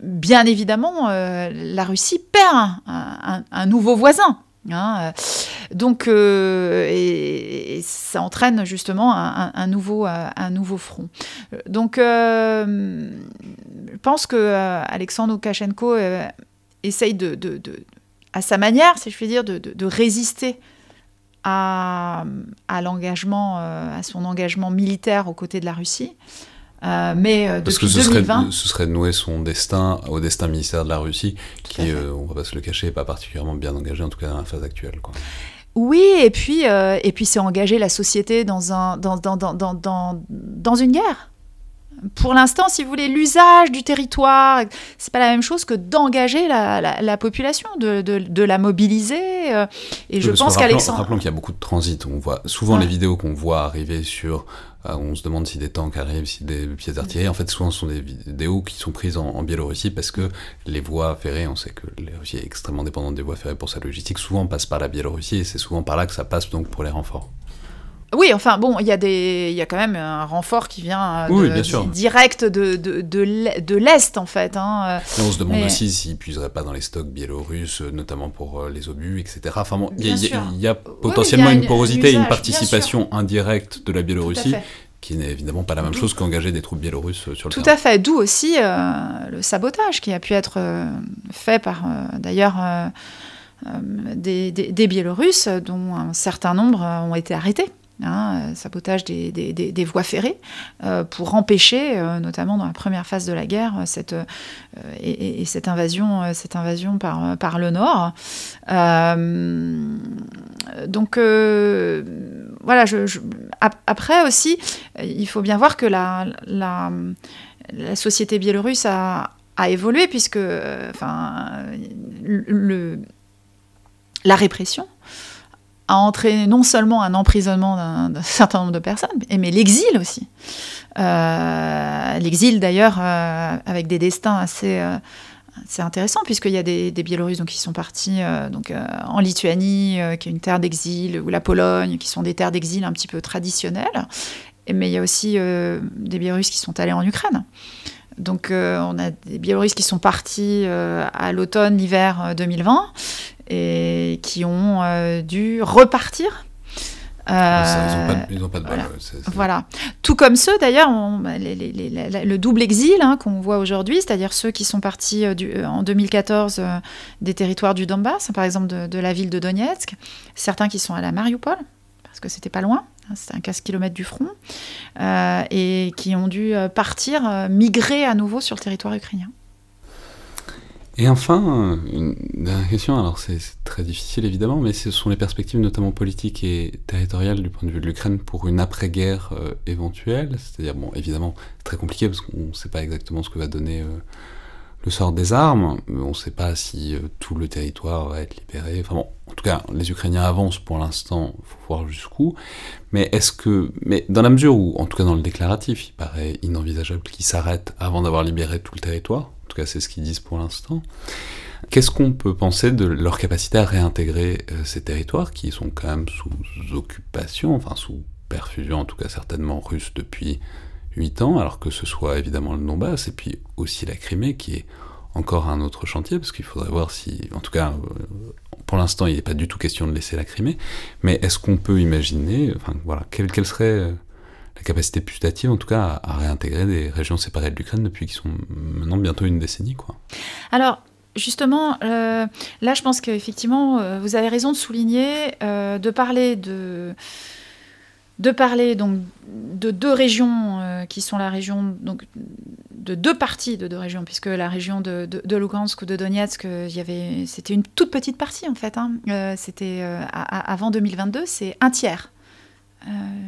bien évidemment, la Russie perd un nouveau voisin. Hein. donc, euh, et, et ça entraîne justement un, nouveau, euh, un nouveau front. Donc, euh, je pense que euh, Alexandre Loukachenko euh, essaye de, à sa manière, si je puis dire, de, résister à, l'engagement, euh, à son engagement militaire aux côtés de la Russie. Euh, mais euh, Parce que ce serait, 2020, ce serait nouer son destin au destin militaire de la Russie, qui, euh, on va pas se le cacher, est pas particulièrement bien engagé, en tout cas dans la phase actuelle. Quoi. Oui, et puis, euh, et puis c'est engager la société dans, un, dans, dans, dans, dans, dans, une guerre. Pour l'instant, si vous voulez, l'usage du territoire, c'est pas la même chose que d'engager la, la, la population, de, de, de la mobiliser. euh, et Oui, je que pense qu'Alexandre. Rappelons qu'il y a beaucoup de transit. On voit souvent Ouais. les vidéos qu'on voit arriver sur. Euh, on se demande si des tanks arrivent, si des pièces d'artillerie. En fait, souvent, ce sont des vidéos qui sont prises en, Biélorussie parce que les voies ferrées, on sait que la Russie est extrêmement dépendante des voies ferrées pour sa logistique, souvent passent par la Biélorussie et c'est souvent par là que ça passe donc pour les renforts. Oui, enfin bon, il y, a des- y a quand même un renfort qui vient euh, Oui, de- bien sûr. di- direct de, de, de l'Est- en fait. hein. Et on se demande Mais- aussi s'ils puiseraient pas dans les stocks biélorusses, euh, notamment pour euh, les obus, etc. Enfin bon, il y, a- y y potentiellement il y a une une- porosité un et une participation indirecte de la Biélorussie qui n'est évidemment pas la même chose qu'engager des troupes biélorusses sur le Tout terrain. à fait, d'où aussi le sabotage qui a pu être fait par d'ailleurs des, des, des Biélorusses, dont un certain nombre ont été arrêtés. Hein, sabotage des, voies ferrées, euh, pour empêcher, euh, notamment dans la première phase de la guerre, cette, euh, et, et, cette invasion, cette invasion par, le Nord. donc voilà, après aussi, il faut bien voir que la, société biélorusse a, évolué, puisque enfin, la répression a entraîné non seulement un emprisonnement d'un certain nombre de personnes, mais l'exil aussi. Euh, l'exil d'ailleurs euh, avec des destins assez, euh, assez intéressants, puisqu'il y a des, Biélorusses donc, qui sont partis euh, donc, en Lituanie, qui est une terre d'exil, ou la Pologne, qui sont des terres d'exil un petit peu traditionnelles. Mais il y a aussi des Biélorusses qui sont allés en Ukraine. Donc on a des Biélorusses qui sont partis à l'automne, l'hiver 2020 et qui ont euh, dû repartir. Euh, ils n'ont pas, de voilà. c'est... voilà. Tout comme ceux, d'ailleurs, les, le double exil hein, qu'on voit aujourd'hui, c'est-à-dire ceux qui sont partis euh, du, en 2014 euh, des territoires du Donbass, par exemple de, de, la ville de Donetsk, certains qui sont à la Mariupol, parce que c'était pas loin, hein, c'était un 15 km du front, euh, et qui ont dû partir, migrer à nouveau sur le territoire ukrainien. Et enfin, une dernière question, alors c'est très difficile évidemment, mais ce sont les perspectives notamment politiques et territoriales du point de vue de l'Ukraine pour une après-guerre euh, éventuelle. C'est-à-dire, bon, évidemment, très compliqué parce qu'on ne sait pas exactement ce que va donner euh, le sort des armes, on ne sait pas si euh, tout le territoire va être libéré. Enfin bon, en tout cas, les Ukrainiens avancent pour l'instant, il faut voir jusqu'où. Mais est-ce que, mais dans la mesure où, en tout cas dans le déclaratif, il paraît inenvisageable qu'ils s'arrêtent avant d'avoir libéré tout le territoire, tout cas c'est ce qu'ils disent pour l'instant, qu'est-ce qu'on peut penser de leur capacité à réintégrer euh, ces territoires qui sont quand même sous occupation, enfin sous perfusion en tout cas certainement russe depuis 8 ans, alors que ce soit évidemment le Donbass et puis aussi la Crimée qui est encore un autre chantier, parce qu'il faudrait voir si, en tout cas, euh, pour l'instant, il n'est pas du tout question de laisser la Crimée, mais est-ce qu'on peut imaginer, enfin voilà, quelle, quelle serait la capacité putative, en tout cas, à, réintégrer des régions séparées de l'Ukraine depuis qu'ils sont maintenant bientôt une décennie, quoi Alors, justement, euh, là, je pense qu'effectivement, euh, vous avez raison de souligner, euh, de parler de de parler donc de deux régions qui sont la région donc de deux parties de deux régions puisque la région de, de, de Lugansk ou de Donetsk il y avait c'était une toute petite partie en fait hein. c'était avant 2022 c'est un tiers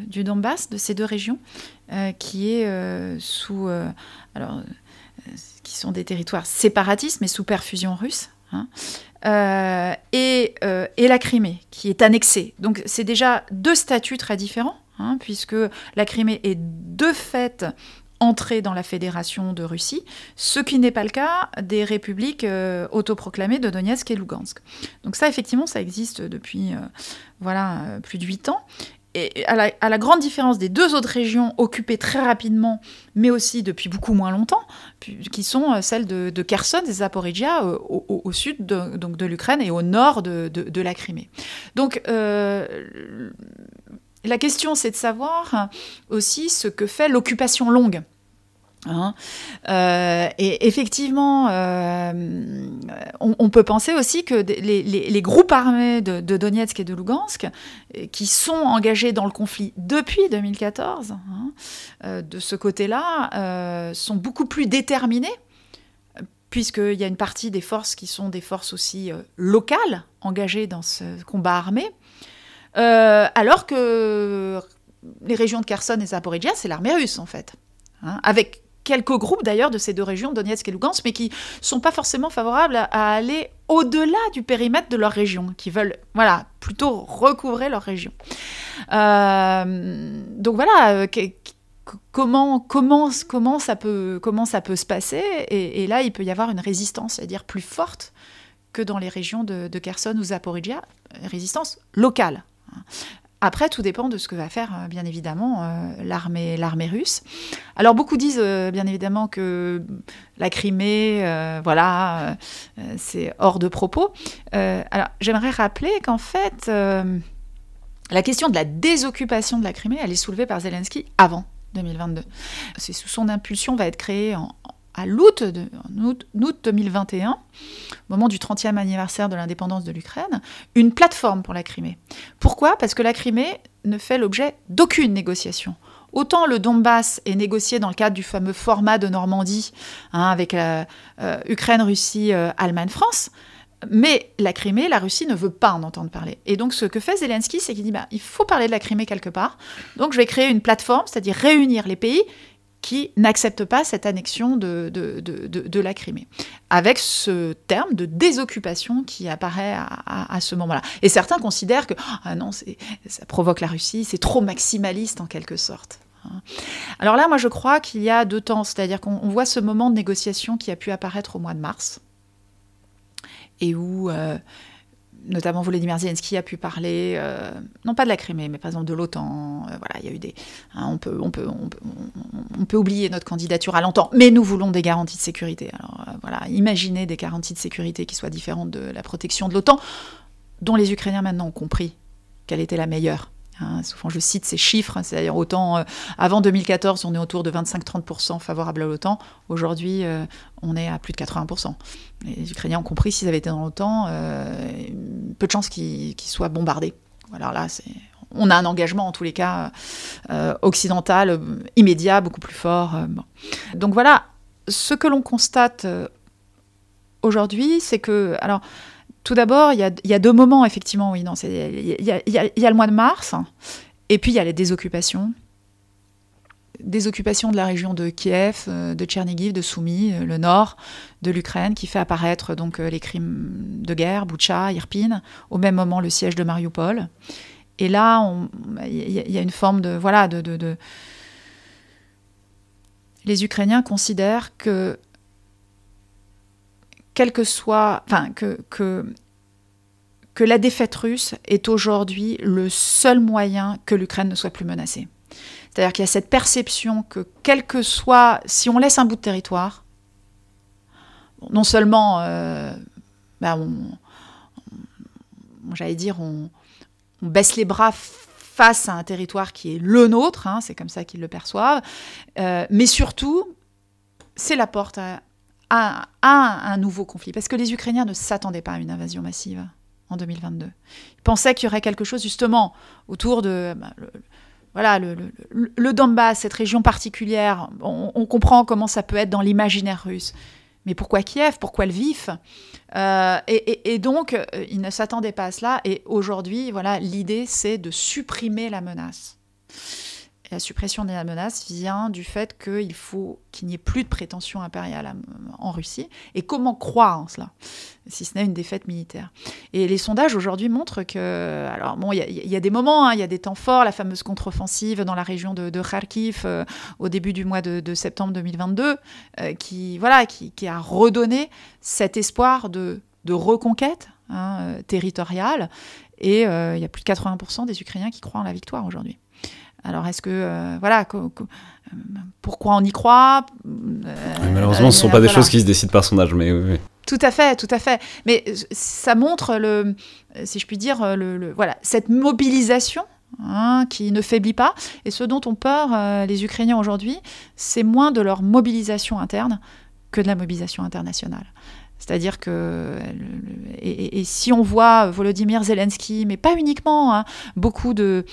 du Donbass de ces deux régions qui est sous alors qui sont des territoires séparatistes mais sous perfusion russe Hein, euh, et, euh, et, la Crimée, qui est annexée. Donc c'est déjà deux statuts très différents, hein, puisque la Crimée est de fait entrée dans la fédération de Russie, ce qui n'est pas le cas des républiques euh, autoproclamées de Donetsk et Lugansk. Donc ça, effectivement, ça existe depuis voilà, plus de huit ans. À la, grande différence des deux autres régions occupées très rapidement, mais aussi depuis beaucoup moins longtemps, qui sont celles de, Kherson et Zaporizhia euh, au, sud de, donc de l'Ukraine et au nord de, de la Crimée. Donc euh, la question c'est de savoir aussi ce que fait l'occupation longue. Hein euh, et effectivement, euh, on, peut penser aussi que les, groupes armés de, Donetsk et de Lugansk, qui sont engagés dans le conflit depuis 2014, hein, euh, de ce côté-là, sont beaucoup plus déterminés, puisqu'il y a une partie des forces qui sont des forces aussi locales engagées dans ce combat armé, alors que les régions de Kherson et Zaporizhia, c'est l'armée russe en fait. Hein, avec quelques groupes d'ailleurs de ces deux régions, Donetsk et Lugansk, mais qui sont pas forcément favorables à, aller au-delà du périmètre de leur région, qui veulent voilà, plutôt recouvrer leur région. Euh, donc voilà, que, comment, comment, comment, ça peut, comment ça peut se passer? Et, et, là, il peut y avoir une résistance, c'est-à-dire plus forte que dans les régions de, de Kherson ou Zaporizhia, résistance locale. Après, tout dépend de ce que va faire, bien évidemment, euh, l'armée, russe. Alors, beaucoup disent, euh, bien évidemment, que la Crimée, euh, voilà, c'est hors de propos. alors, j'aimerais rappeler qu'en fait, la question de la désoccupation de la Crimée, elle est soulevée par Zelensky avant 2022. C'est sous son impulsion va être créé en, à l'août, août, août 2021, au moment du 30e anniversaire de l'indépendance de l'Ukraine, une plateforme pour la Crimée. Pourquoi? Parce que la Crimée ne fait l'objet d'aucune négociation. Autant le Donbass est négocié dans le cadre du fameux format de Normandie, hein, avec la euh, Ukraine, Russie, euh, Allemagne, France, mais la Crimée, la Russie ne veut pas en entendre parler. Et donc ce que fait Zelensky, c'est qu'il dit bah, il faut parler de la Crimée quelque part. Donc je vais créer une plateforme, c'est-à-dire réunir les pays qui n'acceptent pas cette annexion de, de, de, la Crimée, avec ce terme de désoccupation qui apparaît à, ce moment-là. Et certains considèrent que ah non, ça provoque la Russie, c'est trop maximaliste en quelque sorte. Alors là, moi je crois qu'il y a deux temps, c'est-à-dire qu'on voit ce moment de négociation qui a pu apparaître au mois de mars, et où euh, notamment Volodymyr Zelensky a pu parler, euh, non pas de la Crimée, mais par exemple de l'OTAN. Euh, voilà, il y a des. Hein, on, peut, oublier notre candidature à l'OTAN, mais nous voulons des garanties de sécurité. Alors euh, voilà, imaginez des garanties de sécurité qui soient différentes de la protection de l'OTAN, dont les Ukrainiens maintenant ont compris quelle était la meilleure. Hein, souvent, je cite ces chiffres, c'est-à-dire autant euh, avant 2014, on est autour de 25-30% favorables à l'OTAN. Aujourd'hui, euh, on est à plus de 80%. Les Ukrainiens ont compris s'ils avaient été dans l'OTAN, euh, peu de chances qu'ils qu soient bombardés. Alors là, on a un engagement en tous les cas occidental immédiat, beaucoup plus fort. Donc voilà, ce que l'on constate aujourd'hui, c'est que alors tout d'abord, il y, a, deux moments, effectivement, oui. Il y, a le mois de mars, et puis il y a les désoccupations. Désoccupations de la région de Kiev, euh, de Tchernigiv, de Soumy, euh, le nord de l'Ukraine, qui fait apparaître donc euh, les crimes de guerre, Boucha, Irpin, au même moment le siège de Mariupol. Et là, il y, a une forme de. Voilà, de... Les Ukrainiens considèrent que quel que soit, enfin, que, que, que la défaite russe est aujourd'hui le seul moyen que l'Ukraine ne soit plus menacée. C'est-à-dire qu'il y a cette perception que quel que soit, si on laisse un bout de territoire, non seulement, euh, bah on, j'allais dire, on, baisse les bras face à un territoire qui est le nôtre, hein, c'est comme ça qu'ils le perçoivent, euh, mais surtout, c'est la porte à, à, un nouveau conflit. Parce que les Ukrainiens ne s'attendaient pas à une invasion massive en 2022. Ils pensaient qu'il y aurait quelque chose justement autour de... Bah, le, voilà, le, Donbass, cette région particulière, on, comprend comment ça peut être dans l'imaginaire russe. Mais pourquoi Kiev? Pourquoi le vif euh, et, et, et, donc, euh, ils ne s'attendaient pas à cela. Et aujourd'hui, voilà, l'idée, c'est de supprimer la menace la suppression de la menace vient du fait qu'il faut qu'il n'y ait plus de prétention impériale en Russie. Et comment croire en cela, si ce n'est une défaite militaire? Et les sondages aujourd'hui montrent que, alors bon, il y, a des moments, il hein, y a des temps forts, la fameuse contre-offensive dans la région de, Kharkiv euh, au début du mois de, septembre 2022, euh, qui voilà, qui, a redonné cet espoir de, reconquête hein, euh, territoriale. Et il y a plus de 80% des Ukrainiens qui croient en la victoire aujourd'hui. Alors est-ce que euh, voilà pourquoi on y croit euh, Malheureusement, ce ne sont pas voilà. des choses qui se décident par sondage, mais oui, oui. Tout à fait, tout à fait. Mais ça montre le, si je puis dire, le, le voilà cette mobilisation Hein, qui ne faiblit pas. Et ce dont ont peur euh, les Ukrainiens aujourd'hui, c'est moins de leur mobilisation interne que de la mobilisation internationale. C'est-à-dire que, et, si on voit Volodymyr Zelensky, mais pas uniquement, hein, beaucoup de,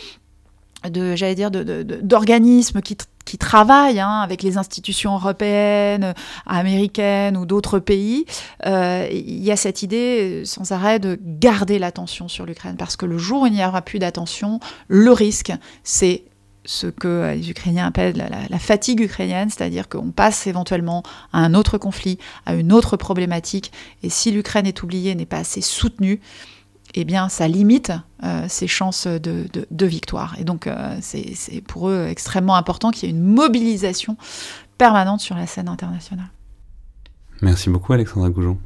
de j'allais dire d'organismes qui, qui travaillent hein, avec les institutions européennes, américaines ou d'autres pays, euh, il y a cette idée sans arrêt de garder l'attention sur l'Ukraine. Parce que le jour où il n'y aura plus d'attention, le risque c'est ce que les Ukrainiens appellent la, la, la fatigue ukrainienne, c'est-à-dire qu'on passe éventuellement à un autre conflit, à une autre problématique, et si l'Ukraine est oubliée, n'est pas assez soutenue, eh bien, ça limite euh, ses chances de, de, de, victoire. Et donc, euh, c'est pour eux extrêmement important qu'il y ait une mobilisation permanente sur la scène internationale. Merci beaucoup, Alexandra Goujon.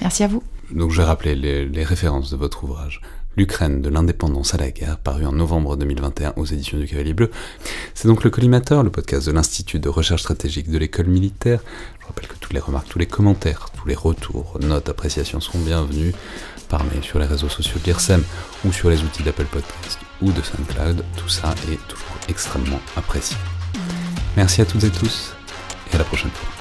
Merci à vous. Donc, je vais rappeler les, les références de votre ouvrage. L'Ukraine de l'indépendance à la guerre, paru en novembre 2021 aux éditions du Cavalier Bleu. C'est donc le Collimateur, le podcast de l'Institut de recherche stratégique de l'école militaire. Je rappelle que toutes les remarques, tous les commentaires, tous les retours, notes, appréciations sont bienvenus par sur les réseaux sociaux de l'IRSEM ou sur les outils d'Apple Podcast ou de SoundCloud. Tout ça est toujours extrêmement apprécié. Merci à toutes et tous, et à la prochaine fois.